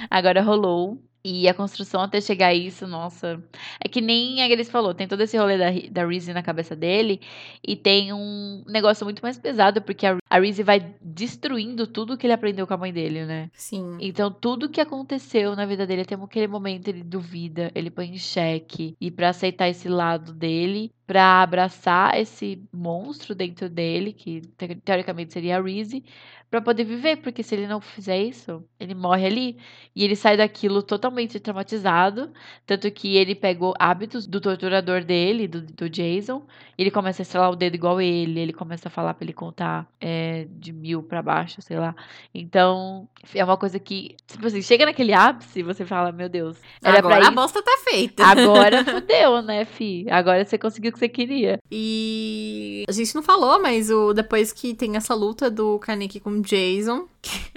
agora rolou. E a construção até chegar a isso, nossa. É que nem a Grace falou, tem todo esse rolê da, da Reese na cabeça dele. E tem um negócio muito mais pesado, porque a, a Reese vai destruindo tudo que ele aprendeu com a mãe dele, né? Sim. Então, tudo que aconteceu na vida dele, até aquele momento ele duvida, ele põe em xeque. E para aceitar esse lado dele, para abraçar esse monstro dentro dele, que teoricamente seria a Reese, para poder viver, porque se ele não fizer isso, ele morre ali e ele sai daquilo totalmente traumatizado, tanto que ele pegou hábitos do torturador dele, do, do Jason, ele começa a estralar o dedo igual ele, ele começa a falar para ele contar é, de mil para baixo, sei lá. Então, é uma coisa que, tipo assim, chega naquele ápice, você fala, meu Deus, era agora pra a bosta tá feita. Agora fudeu, né, fi? Agora você conseguiu que você queria. E a gente não falou, mas o depois que tem essa luta do Kaneki com Jason.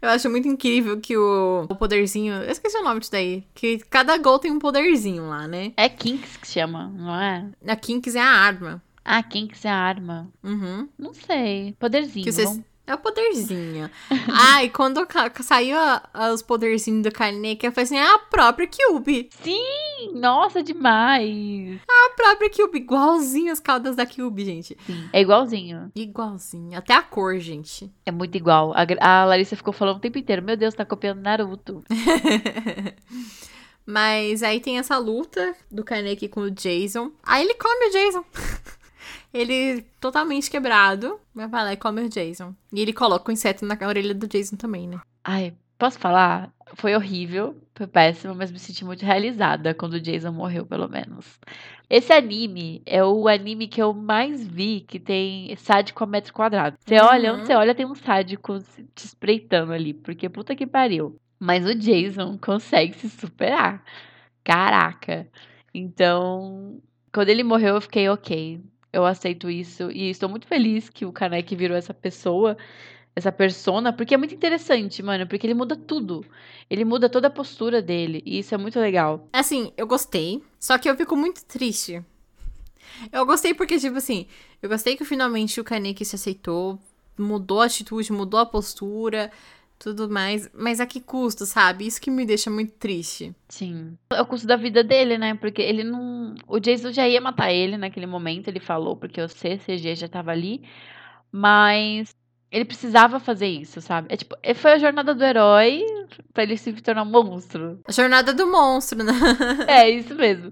Eu acho muito incrível que o, o poderzinho. Eu esqueci o nome disso daí. Que cada gol tem um poderzinho lá, né? É Kinks que chama, não é? A Kinks é a arma. Ah, Kinks é a arma. Uhum. Não sei. Poderzinho. Que é o poderzinho. Ai, quando saiu os poderzinhos do Kaneki, eu falei assim, é a própria Cube. Sim! Nossa, demais! A própria Cube, igualzinho as caudas da Cube, gente. Sim, é igualzinho. Igualzinho. Até a cor, gente. É muito igual. A, a Larissa ficou falando o tempo inteiro, meu Deus, tá copiando Naruto. Mas aí tem essa luta do Kaneki com o Jason. Aí ele come o Jason. Ele totalmente quebrado, vai lá e come o Jason. E ele coloca o inseto na orelha do Jason também, né? Ai, posso falar? Foi horrível, foi péssimo, mas me senti muito realizada quando o Jason morreu, pelo menos. Esse anime é o anime que eu mais vi que tem sádico a metro quadrado. Você uhum. olha, onde você olha, tem um sádico te espreitando ali, porque puta que pariu. Mas o Jason consegue se superar. Caraca. Então, quando ele morreu, eu fiquei ok eu aceito isso e estou muito feliz que o Kaneki virou essa pessoa, essa persona, porque é muito interessante, mano, porque ele muda tudo. Ele muda toda a postura dele e isso é muito legal. Assim, eu gostei, só que eu fico muito triste. Eu gostei porque, tipo assim, eu gostei que finalmente o Kaneki se aceitou, mudou a atitude, mudou a postura, tudo mais. Mas a que custo, sabe? Isso que me deixa muito triste. Sim. É o custo da vida dele, né? Porque ele não. O Jason já ia matar ele naquele momento, ele falou, porque o CCG já tava ali. Mas ele precisava fazer isso, sabe? É tipo, foi a jornada do herói para ele se tornar um monstro. A jornada do monstro, né? é, isso mesmo.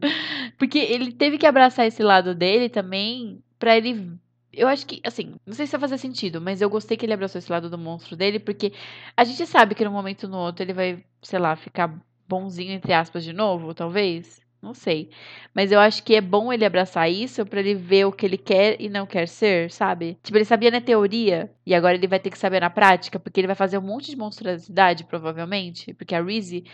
Porque ele teve que abraçar esse lado dele também para ele eu acho que, assim, não sei se vai fazer sentido, mas eu gostei que ele abraçou esse lado do monstro dele, porque a gente sabe que num momento ou no outro ele vai, sei lá, ficar bonzinho, entre aspas, de novo, talvez. Não sei. Mas eu acho que é bom ele abraçar isso para ele ver o que ele quer e não quer ser, sabe? Tipo, ele sabia na teoria e agora ele vai ter que saber na prática, porque ele vai fazer um monte de monstruosidade, provavelmente. Porque a Reese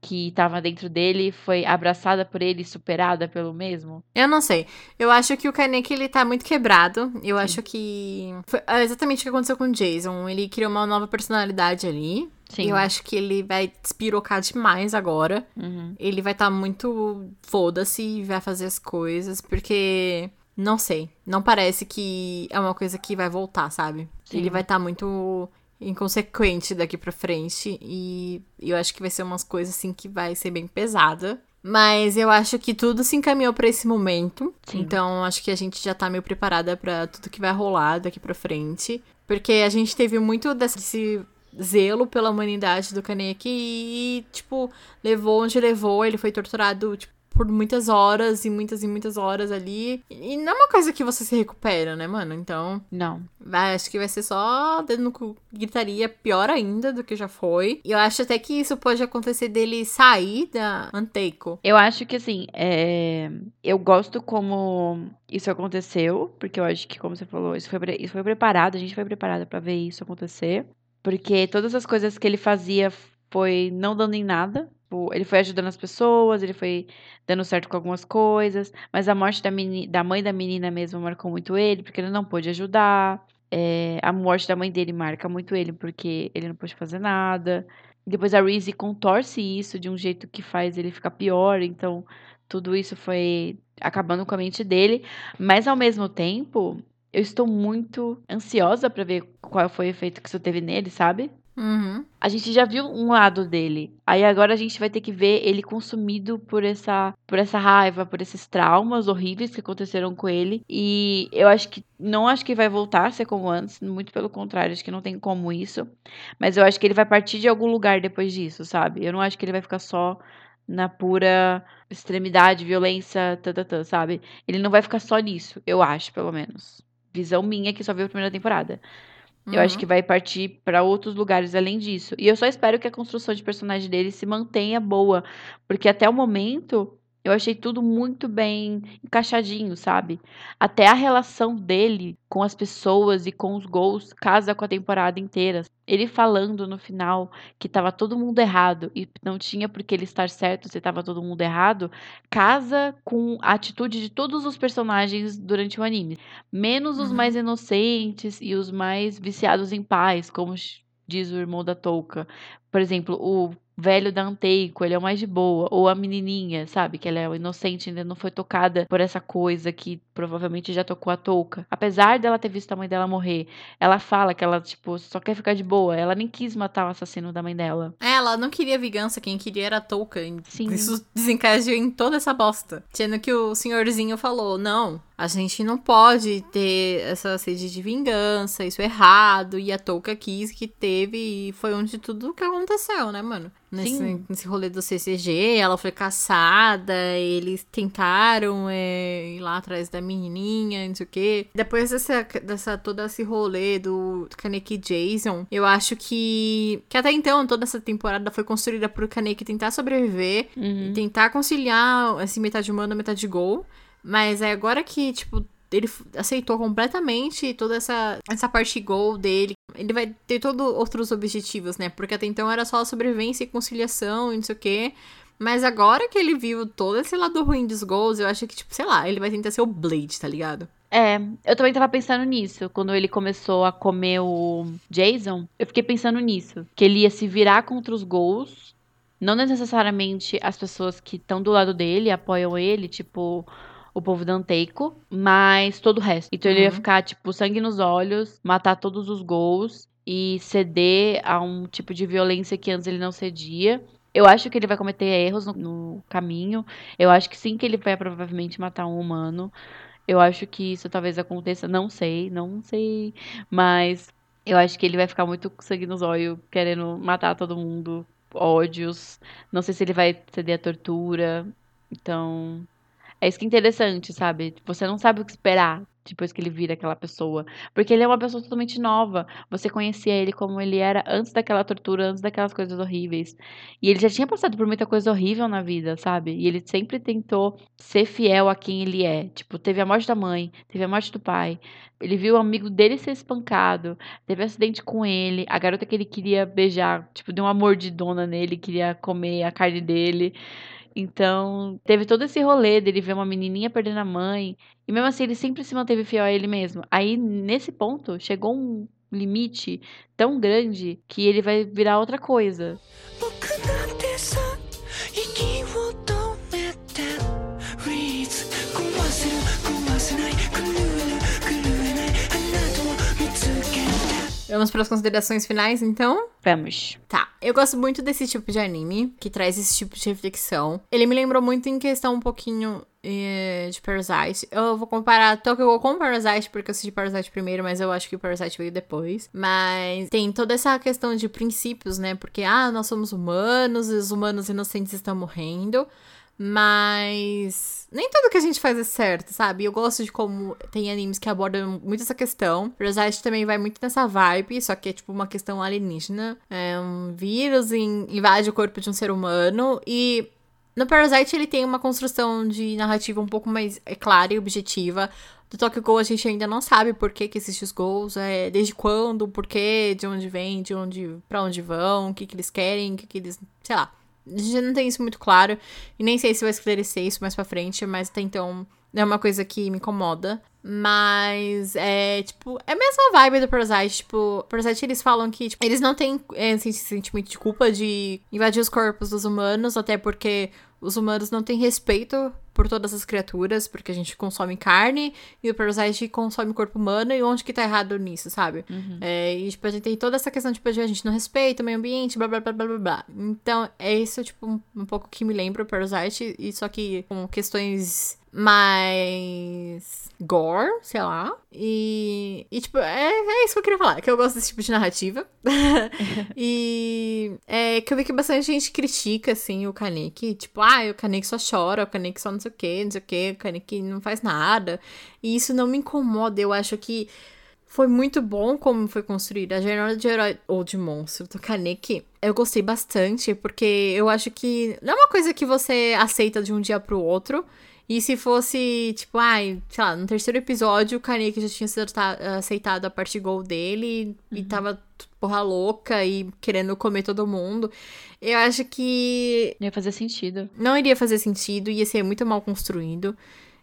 que tava dentro dele foi abraçada por ele e superada pelo mesmo? Eu não sei. Eu acho que o Kaneki, ele tá muito quebrado. Eu Sim. acho que. Foi exatamente o que aconteceu com o Jason. Ele criou uma nova personalidade ali. Sim. Eu acho que ele vai despirocar demais agora. Uhum. Ele vai estar tá muito foda-se e vai fazer as coisas, porque. Não sei. Não parece que é uma coisa que vai voltar, sabe? Sim. Ele vai estar tá muito inconsequente daqui pra frente. E eu acho que vai ser umas coisas assim que vai ser bem pesada. Mas eu acho que tudo se encaminhou para esse momento. Sim. Então acho que a gente já tá meio preparada para tudo que vai rolar daqui pra frente. Porque a gente teve muito desse zelo pela humanidade do Kaneki e, tipo, levou onde levou. Ele foi torturado, tipo, por muitas horas e muitas e muitas horas ali. E não é uma coisa que você se recupera, né, mano? Então. Não. Vai, acho que vai ser só dedo no cu, gritaria pior ainda do que já foi. E eu acho até que isso pode acontecer dele sair da Anteiko. Eu acho que assim, é... eu gosto como isso aconteceu, porque eu acho que, como você falou, isso foi, isso foi preparado, a gente foi preparada para ver isso acontecer. Porque todas as coisas que ele fazia foi não dando em nada. Tipo, ele foi ajudando as pessoas, ele foi dando certo com algumas coisas, mas a morte da, meni, da mãe da menina mesmo marcou muito ele, porque ele não pôde ajudar. É, a morte da mãe dele marca muito ele, porque ele não pôde fazer nada. Depois a Reese contorce isso de um jeito que faz ele ficar pior, então tudo isso foi acabando com a mente dele, mas ao mesmo tempo, eu estou muito ansiosa para ver qual foi o efeito que isso teve nele, sabe? Uhum. A gente já viu um lado dele. Aí agora a gente vai ter que ver ele consumido por essa, por essa raiva, por esses traumas horríveis que aconteceram com ele. E eu acho que não acho que vai voltar a ser como antes, muito pelo contrário, acho que não tem como isso. Mas eu acho que ele vai partir de algum lugar depois disso, sabe? Eu não acho que ele vai ficar só na pura extremidade, violência, tatatã, sabe? Ele não vai ficar só nisso, eu acho, pelo menos. Visão minha que só viu a primeira temporada. Uhum. Eu acho uhum. que vai partir para outros lugares além disso. E eu só espero que a construção de personagem dele se mantenha boa, porque até o momento eu achei tudo muito bem encaixadinho, sabe? Até a relação dele com as pessoas e com os gols casa com a temporada inteira. Ele falando no final que tava todo mundo errado e não tinha por que ele estar certo se tava todo mundo errado, casa com a atitude de todos os personagens durante o anime. Menos os uhum. mais inocentes e os mais viciados em paz, como diz o irmão da Touca. Por exemplo, o velho da Anteico, ele é o mais de boa. Ou a menininha, sabe? Que ela é inocente, ainda não foi tocada por essa coisa que provavelmente já tocou a touca. Apesar dela ter visto a mãe dela morrer, ela fala que ela, tipo, só quer ficar de boa. Ela nem quis matar o assassino da mãe dela. É, ela não queria vingança, quem queria era a touca. Sim. Isso desencadeou em toda essa bosta. Sendo que o senhorzinho falou: não, a gente não pode ter essa sede de vingança, isso é errado. E a Touca quis que teve e foi onde tudo que aconteceu, né, mano? Nesse, nesse rolê do CCG, ela foi caçada, eles tentaram é, ir lá atrás da menininha, não sei o quê. Depois dessa, dessa todo esse rolê do Kaneki Jason, eu acho que que até então toda essa temporada foi construída pro Kaneki tentar sobreviver, uhum. tentar conciliar esse metade humano, metade gol. Mas é agora que, tipo, ele aceitou completamente toda essa, essa parte gol dele. Ele vai ter todos outros objetivos, né? Porque até então era só sobrevivência e conciliação e não sei o quê. Mas agora que ele viu todo esse lado ruim dos gols, eu acho que, tipo, sei lá, ele vai tentar ser o Blade, tá ligado? É, eu também tava pensando nisso. Quando ele começou a comer o Jason, eu fiquei pensando nisso. Que ele ia se virar contra os gols. Não necessariamente as pessoas que estão do lado dele, apoiam ele, tipo o povo danteico, mas todo o resto. Então ele ia uhum. ficar, tipo, sangue nos olhos, matar todos os gols e ceder a um tipo de violência que antes ele não cedia. Eu acho que ele vai cometer erros no, no caminho. Eu acho que sim que ele vai provavelmente matar um humano. Eu acho que isso talvez aconteça, não sei, não sei, mas eu acho que ele vai ficar muito com sangue nos olhos, querendo matar todo mundo, ódios. Não sei se ele vai ceder à tortura. Então, é isso que é interessante, sabe? Você não sabe o que esperar depois que ele vira aquela pessoa. Porque ele é uma pessoa totalmente nova. Você conhecia ele como ele era antes daquela tortura, antes daquelas coisas horríveis. E ele já tinha passado por muita coisa horrível na vida, sabe? E ele sempre tentou ser fiel a quem ele é. Tipo, teve a morte da mãe, teve a morte do pai. Ele viu o amigo dele ser espancado, teve um acidente com ele, a garota que ele queria beijar, tipo, deu uma mordidona nele, queria comer a carne dele. Então, teve todo esse rolê dele ver uma menininha perdendo a mãe. E mesmo assim, ele sempre se manteve fiel a ele mesmo. Aí, nesse ponto, chegou um limite tão grande que ele vai virar outra coisa. Vamos para as considerações finais, então? Vamos. Tá. Eu gosto muito desse tipo de anime, que traz esse tipo de reflexão. Ele me lembrou muito em questão um pouquinho eh, de Parasite. Eu vou comparar Tokyo com Parasite, porque eu assisti Parasite primeiro, mas eu acho que o Parasite veio depois. Mas tem toda essa questão de princípios, né? Porque, ah, nós somos humanos, e os humanos inocentes estão morrendo. Mas nem tudo que a gente faz é certo, sabe? Eu gosto de como tem animes que abordam muito essa questão. Parasite também vai muito nessa vibe, só que é tipo uma questão alienígena. É um vírus invade o corpo de um ser humano e no Parasite ele tem uma construção de narrativa um pouco mais é, clara e objetiva. Do Tokyo Ghoul a gente ainda não sabe por que, que existem os gols, é, desde quando, por quê, de onde vem, de onde para onde vão, o que, que eles querem, o que, que eles. sei lá. A gente não tem isso muito claro. E nem sei se vai esclarecer isso mais pra frente, mas até então é uma coisa que me incomoda. Mas é, tipo, é a mesma vibe do Parasite. Tipo, Parasite eles falam que tipo, eles não têm é, esse sentimento de culpa de invadir os corpos dos humanos, até porque os humanos não têm respeito por todas as criaturas, porque a gente consome carne e o Parasite consome corpo humano, e onde que tá errado nisso, sabe? Uhum. É, e, tipo, a gente tem toda essa questão, tipo, de a gente não respeita o meio ambiente, blá, blá, blá, blá, blá, blá. Então, é isso, tipo, um, um pouco que me lembra o Parasite, e só que com questões mais gore, sei lá. E, e tipo, é, é isso que eu queria falar, que eu gosto desse tipo de narrativa. e é que eu vi que bastante gente critica, assim, o Kaneki. Tipo, ah, o Kaneki só chora, o Kaneki só não sei o que, não sei o que, o Kaneki não faz nada. E isso não me incomoda, eu acho que foi muito bom como foi construída. A jornada de herói ou de monstro do Kaneki, eu gostei bastante, porque eu acho que não é uma coisa que você aceita de um dia pro outro. E se fosse, tipo, ai, sei lá, no terceiro episódio o Kaneki já tinha aceitado a parte gol dele uhum. e tava porra louca e querendo comer todo mundo. Eu acho que. Ia fazer sentido. Não iria fazer sentido, ia ser muito mal construído.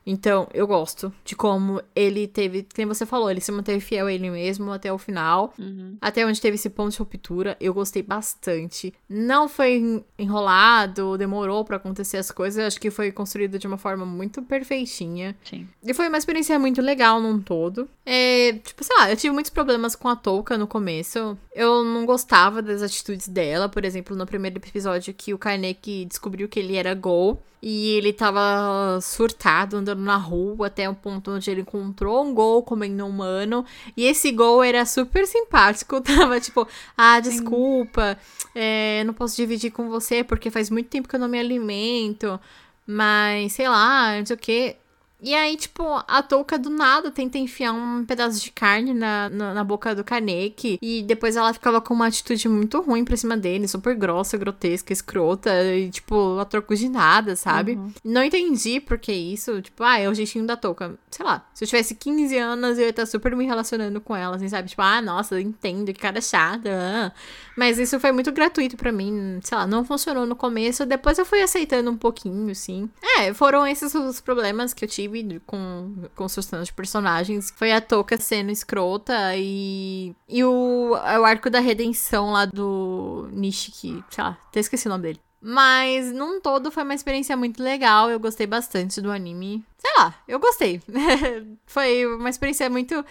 Então, eu gosto de como ele teve, como você falou, ele se manteve fiel a ele mesmo até o final. Uhum. Até onde teve esse ponto de ruptura, eu gostei bastante. Não foi enrolado, demorou para acontecer as coisas, acho que foi construído de uma forma muito perfeitinha. Sim. E foi uma experiência muito legal num todo. É, tipo, sei lá, eu tive muitos problemas com a Touka no começo. Eu não gostava das atitudes dela, por exemplo, no primeiro episódio que o Kaneki descobriu que ele era Gol. E ele tava surtado, andando na rua, até um ponto onde ele encontrou um gol comendo um humano. E esse gol era super simpático. Tava tipo, ah, desculpa, é, não posso dividir com você porque faz muito tempo que eu não me alimento. Mas, sei lá, não sei o que. E aí, tipo, a touca do nada tenta enfiar um pedaço de carne na, na, na, boca do Kaneki. E depois ela ficava com uma atitude muito ruim pra cima dele, super grossa, grotesca, escrota. E, tipo, a troco de nada, sabe? Uhum. Não entendi por que isso. Tipo, ah, é o jeitinho da touca. Sei lá, se eu tivesse 15 anos, eu ia estar super me relacionando com ela, assim, sabe? Tipo, ah, nossa, entendo, que cara chata. Mas isso foi muito gratuito para mim. Sei lá, não funcionou no começo. Depois eu fui aceitando um pouquinho, assim. É, foram esses os problemas que eu tive com construção de personagens. Foi a Toca sendo escrota e. E o, o arco da redenção lá do Nishiki, sei lá, até esqueci o nome dele. Mas, num todo, foi uma experiência muito legal. Eu gostei bastante do anime. Sei lá, eu gostei. foi uma experiência muito.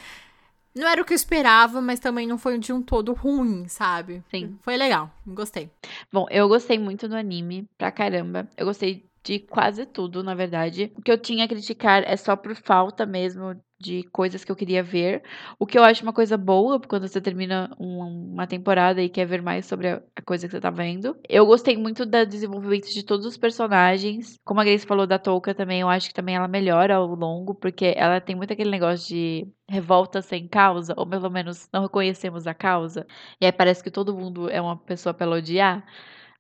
Não era o que eu esperava, mas também não foi de um todo ruim, sabe? Sim. Foi legal, gostei. Bom, eu gostei muito do anime, pra caramba. Eu gostei de quase tudo, na verdade. O que eu tinha a criticar é só por falta mesmo de coisas que eu queria ver. O que eu acho uma coisa boa quando você termina um, uma temporada e quer ver mais sobre a, coisa que você tá vendo. Eu gostei muito do desenvolvimento de todos os personagens. Como a Grace falou da Touka também, eu acho que também ela melhora ao longo, porque ela tem muito aquele negócio de revolta sem causa, ou pelo menos não reconhecemos a causa. E aí parece que todo mundo é uma pessoa pela odiar.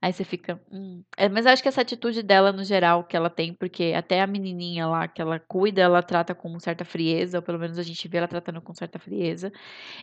Aí você fica. Hum. É, mas acho que essa atitude dela, no geral, que ela tem, porque até a menininha lá que ela cuida, ela trata com certa frieza, ou pelo menos a gente vê ela tratando com certa frieza.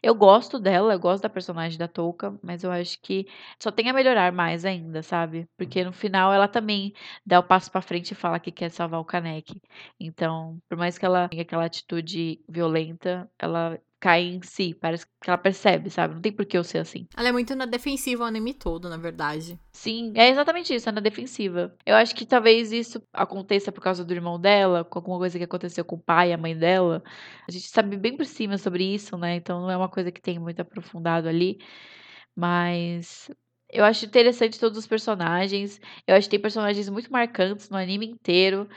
Eu gosto dela, eu gosto da personagem da Touka, mas eu acho que só tem a melhorar mais ainda, sabe? Porque no final ela também dá o passo para frente e fala que quer salvar o Kanek. Então, por mais que ela tenha aquela atitude violenta, ela cai em si. Parece que ela percebe, sabe? Não tem por que eu ser assim. Ela é muito na defensiva o anime todo, na verdade. Sim, é exatamente isso, é na defensiva. Eu acho que talvez isso aconteça por causa do irmão dela, com alguma coisa que aconteceu com o pai e a mãe dela. A gente sabe bem por cima sobre isso, né? Então não é uma coisa que tem muito aprofundado ali. Mas eu acho interessante todos os personagens. Eu acho que tem personagens muito marcantes no anime inteiro.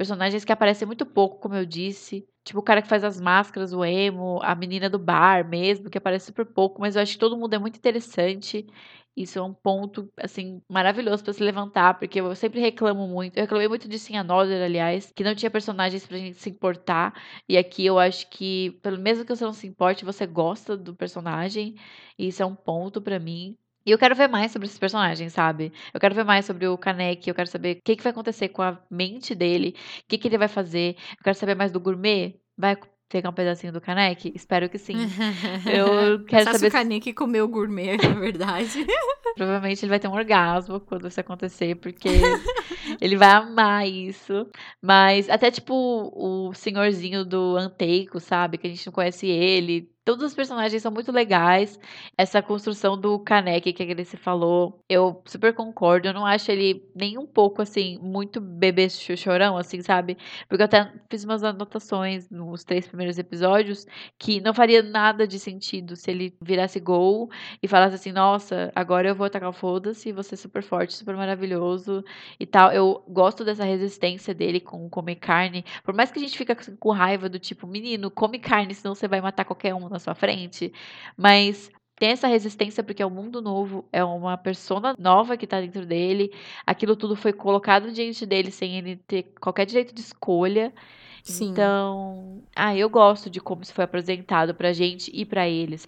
Personagens que aparecem muito pouco, como eu disse. Tipo, o cara que faz as máscaras, o emo, a menina do bar mesmo, que aparece super pouco, mas eu acho que todo mundo é muito interessante. Isso é um ponto, assim, maravilhoso para se levantar, porque eu sempre reclamo muito. Eu reclamei muito de Sim Another, aliás, que não tinha personagens pra gente se importar. E aqui eu acho que, pelo mesmo que você não se importe, você gosta do personagem. E isso é um ponto para mim. E eu quero ver mais sobre esses personagens, sabe? Eu quero ver mais sobre o Kaneki, eu quero saber o que, que vai acontecer com a mente dele, o que, que ele vai fazer. Eu quero saber mais do gourmet. Vai pegar um pedacinho do Kaneki? Espero que sim. Eu quero Só saber. Se o Kaneki comeu o gourmet, na verdade. Provavelmente ele vai ter um orgasmo quando isso acontecer, porque ele vai amar isso. Mas até tipo o senhorzinho do Anteico, sabe? Que a gente não conhece ele Todos os personagens são muito legais. Essa construção do Kaneki que ele se falou, eu super concordo. Eu não acho ele nem um pouco, assim, muito bebê chorão, assim, sabe? Porque eu até fiz umas anotações nos três primeiros episódios que não faria nada de sentido se ele virasse gol e falasse assim: nossa, agora eu vou atacar o foda-se, você é super forte, super maravilhoso e tal. Eu gosto dessa resistência dele com comer carne. Por mais que a gente fique com raiva do tipo, menino, come carne, senão você vai matar qualquer um na sua frente, mas tem essa resistência porque é um mundo novo, é uma persona nova que tá dentro dele. Aquilo tudo foi colocado diante dele sem ele ter qualquer direito de escolha. Sim. Então, ah, eu gosto de como isso foi apresentado pra gente e para eles.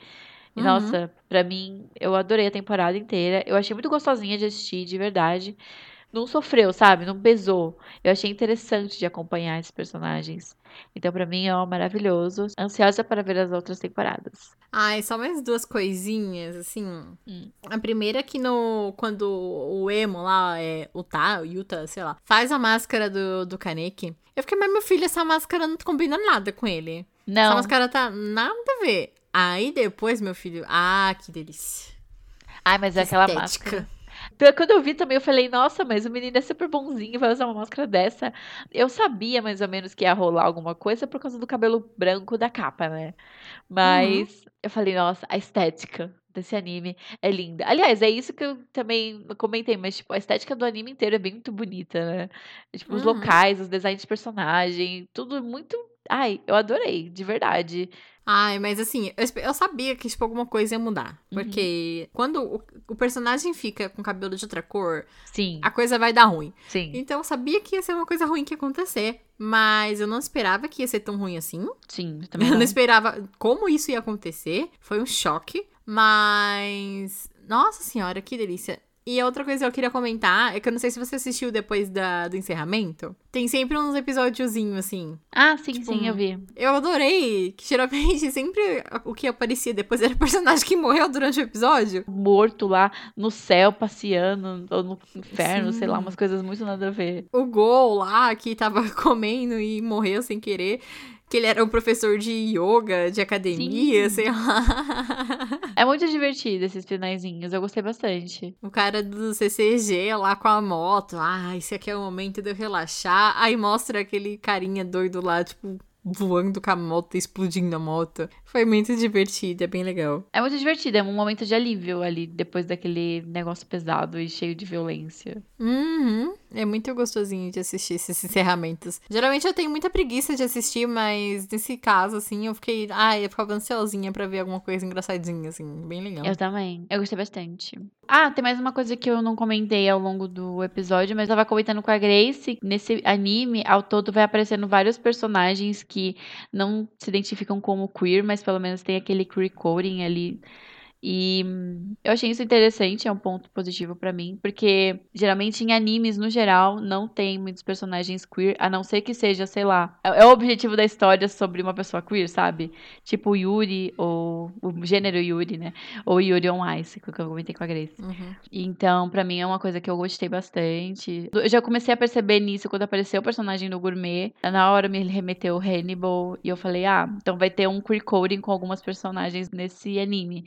E, uhum. Nossa, pra mim, eu adorei a temporada inteira. Eu achei muito gostosinha de assistir, de verdade não sofreu, sabe? Não pesou. Eu achei interessante de acompanhar esses personagens. Então, para mim, é maravilhoso. Ansiosa para ver as outras temporadas. Ai, só mais duas coisinhas, assim. Hum. A primeira é que no. Quando o emo lá, é, o Tá, o Yuta, sei lá, faz a máscara do, do Kaneki. Eu fiquei, mas meu filho, essa máscara não combina nada com ele. Não. Essa máscara tá nada a ver. Aí depois, meu filho, ah, que delícia. Ai, mas é aquela máscara. Quando eu vi também, eu falei, nossa, mas o menino é super bonzinho, vai usar uma máscara dessa. Eu sabia mais ou menos que ia rolar alguma coisa por causa do cabelo branco da capa, né? Mas uhum. eu falei, nossa, a estética desse anime é linda. Aliás, é isso que eu também comentei, mas tipo, a estética do anime inteiro é bem muito bonita, né? Tipo, os uhum. locais, os designs de personagem, tudo muito. Ai, eu adorei, de verdade. Ai, mas assim, eu, eu sabia que, tipo, alguma coisa ia mudar. Uhum. Porque quando o, o, personagem fica com cabelo de outra cor, Sim. a coisa vai dar ruim. Sim. Então eu sabia que ia ser uma coisa ruim que ia acontecer. Mas eu não esperava que ia ser tão ruim assim. Sim, também. Eu não esperava como isso ia acontecer. Foi um choque. Mas. Nossa senhora, que delícia. E outra coisa que eu queria comentar é que eu não sei se você assistiu depois da, do encerramento. Tem sempre uns episódiozinhos assim. Ah, sim, tipo, sim, eu vi. Eu adorei. Que geralmente sempre o que aparecia depois era o personagem que morreu durante o episódio. Morto lá no céu, passeando, ou no inferno, sim. sei lá, umas coisas muito nada a ver. O Gol lá que tava comendo e morreu sem querer que ele era um professor de yoga, de academia, Sim. sei lá. É muito divertido esses finaizinhos, eu gostei bastante. O cara do CCG lá com a moto, ah, esse aqui é o momento de eu relaxar. Aí mostra aquele carinha doido lá, tipo, voando com a moto, explodindo a moto. Foi muito divertido, é bem legal. É muito divertido, é um momento de alívio ali, depois daquele negócio pesado e cheio de violência. Uhum. É muito gostosinho de assistir esses encerramentos. Geralmente eu tenho muita preguiça de assistir, mas nesse caso, assim, eu fiquei. Ai, eu ficava ansiosinha pra ver alguma coisa engraçadinha, assim, bem legal. Eu também. Eu gostei bastante. Ah, tem mais uma coisa que eu não comentei ao longo do episódio, mas eu tava comentando com a Grace. Nesse anime, ao todo, vai aparecendo vários personagens que não se identificam como queer, mas pelo menos tem aquele queer coding ali e eu achei isso interessante, é um ponto positivo pra mim, porque geralmente em animes, no geral, não tem muitos personagens queer, a não ser que seja, sei lá, é, é o objetivo da história sobre uma pessoa queer, sabe? Tipo o Yuri, ou o gênero Yuri, né? Ou Yuri on Ice, que eu comentei com a Grace. Uhum. Então, pra mim é uma coisa que eu gostei bastante. Eu já comecei a perceber nisso quando apareceu o personagem do Gourmet. Na hora me remeteu o Hannibal, e eu falei, ah, então vai ter um queer coding com algumas personagens nesse anime.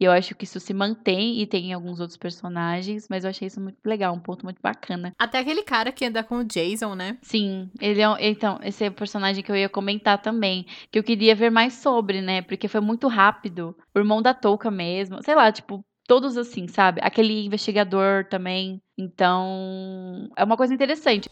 E eu acho que isso se mantém e tem alguns outros personagens, mas eu achei isso muito legal, um ponto muito bacana. Até aquele cara que anda com o Jason, né? Sim, ele é um, então, esse é o personagem que eu ia comentar também, que eu queria ver mais sobre, né? Porque foi muito rápido. O irmão da Touca mesmo, sei lá, tipo, todos assim, sabe? Aquele investigador também. Então, é uma coisa interessante.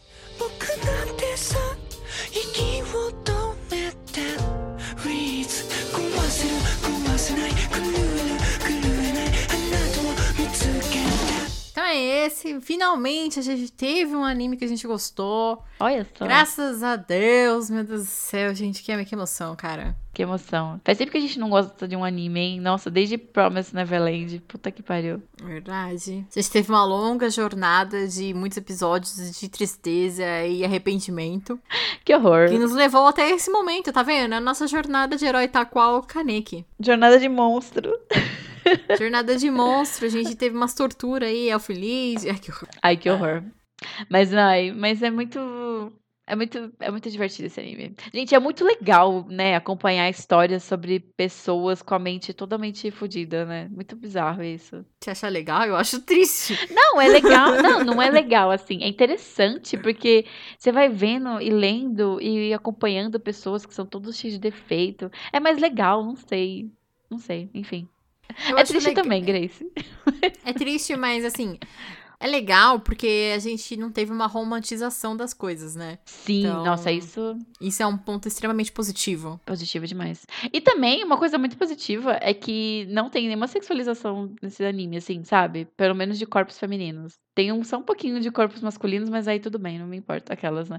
É esse. Finalmente a gente teve um anime que a gente gostou. Olha só. Graças a Deus, meu Deus do céu, gente. Que, que emoção, cara. Que emoção. Faz tempo que a gente não gosta de um anime, hein? Nossa, desde Promise Neverland. Puta que pariu. Verdade. A gente teve uma longa jornada de muitos episódios de tristeza e arrependimento. Que horror. Que nos levou até esse momento, tá vendo? A nossa jornada de herói tá qual Kaneki. Jornada de monstro. Jornada de monstro, a gente teve umas torturas aí, é feliz. Ai, que horror. Ai, que horror. Mas, ai, mas é muito. É muito, é muito divertido esse anime. Gente, é muito legal, né, acompanhar histórias sobre pessoas com a mente totalmente fodida, né? Muito bizarro isso. Você acha legal? Eu acho triste. Não, é legal. não, não é legal, assim. É interessante, porque você vai vendo e lendo e acompanhando pessoas que são todos cheios de defeito. É mais legal, não sei. Não sei, enfim. Eu é triste legal. também, Grace. É triste, mas assim, é legal porque a gente não teve uma romantização das coisas, né? Sim, então, nossa, isso. Isso é um ponto extremamente positivo. Positivo demais. E também, uma coisa muito positiva é que não tem nenhuma sexualização nesse anime, assim, sabe? Pelo menos de corpos femininos. Tem um, só um pouquinho de corpos masculinos, mas aí tudo bem, não me importa aquelas, né?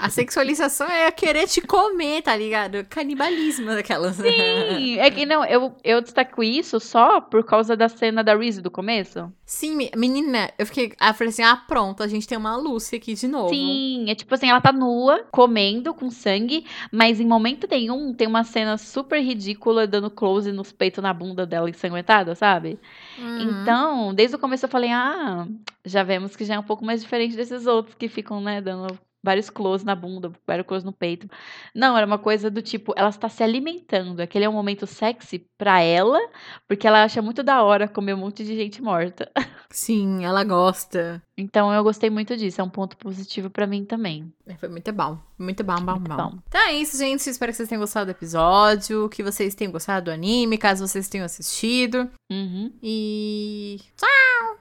A sexualização é querer te comer, tá ligado? Canibalismo daquelas. Sim, é que não, eu, eu destaco isso só por causa da cena da Reese do começo. Sim, menina, eu fiquei. eu falei assim: ah, pronto, a gente tem uma Lucy aqui de novo. Sim, é tipo assim, ela tá nua, comendo com sangue, mas em momento nenhum tem uma cena super ridícula dando close nos peitos na bunda dela ensanguentada, sabe? Uhum. Então, desde o começo eu falei: ah, já vemos que já é um pouco mais diferente desses outros que ficam, né, dando vários close na bunda, vários close no peito. Não, era uma coisa do tipo, ela está se alimentando. Aquele é um momento sexy pra ela, porque ela acha muito da hora comer um monte de gente morta. Sim, ela gosta. Então eu gostei muito disso, é um ponto positivo para mim também. É, foi muito bom, muito bom, bom, muito bom. bom. Então é isso, gente. Espero que vocês tenham gostado do episódio, que vocês tenham gostado do anime, caso vocês tenham assistido. Uhum. E tchau!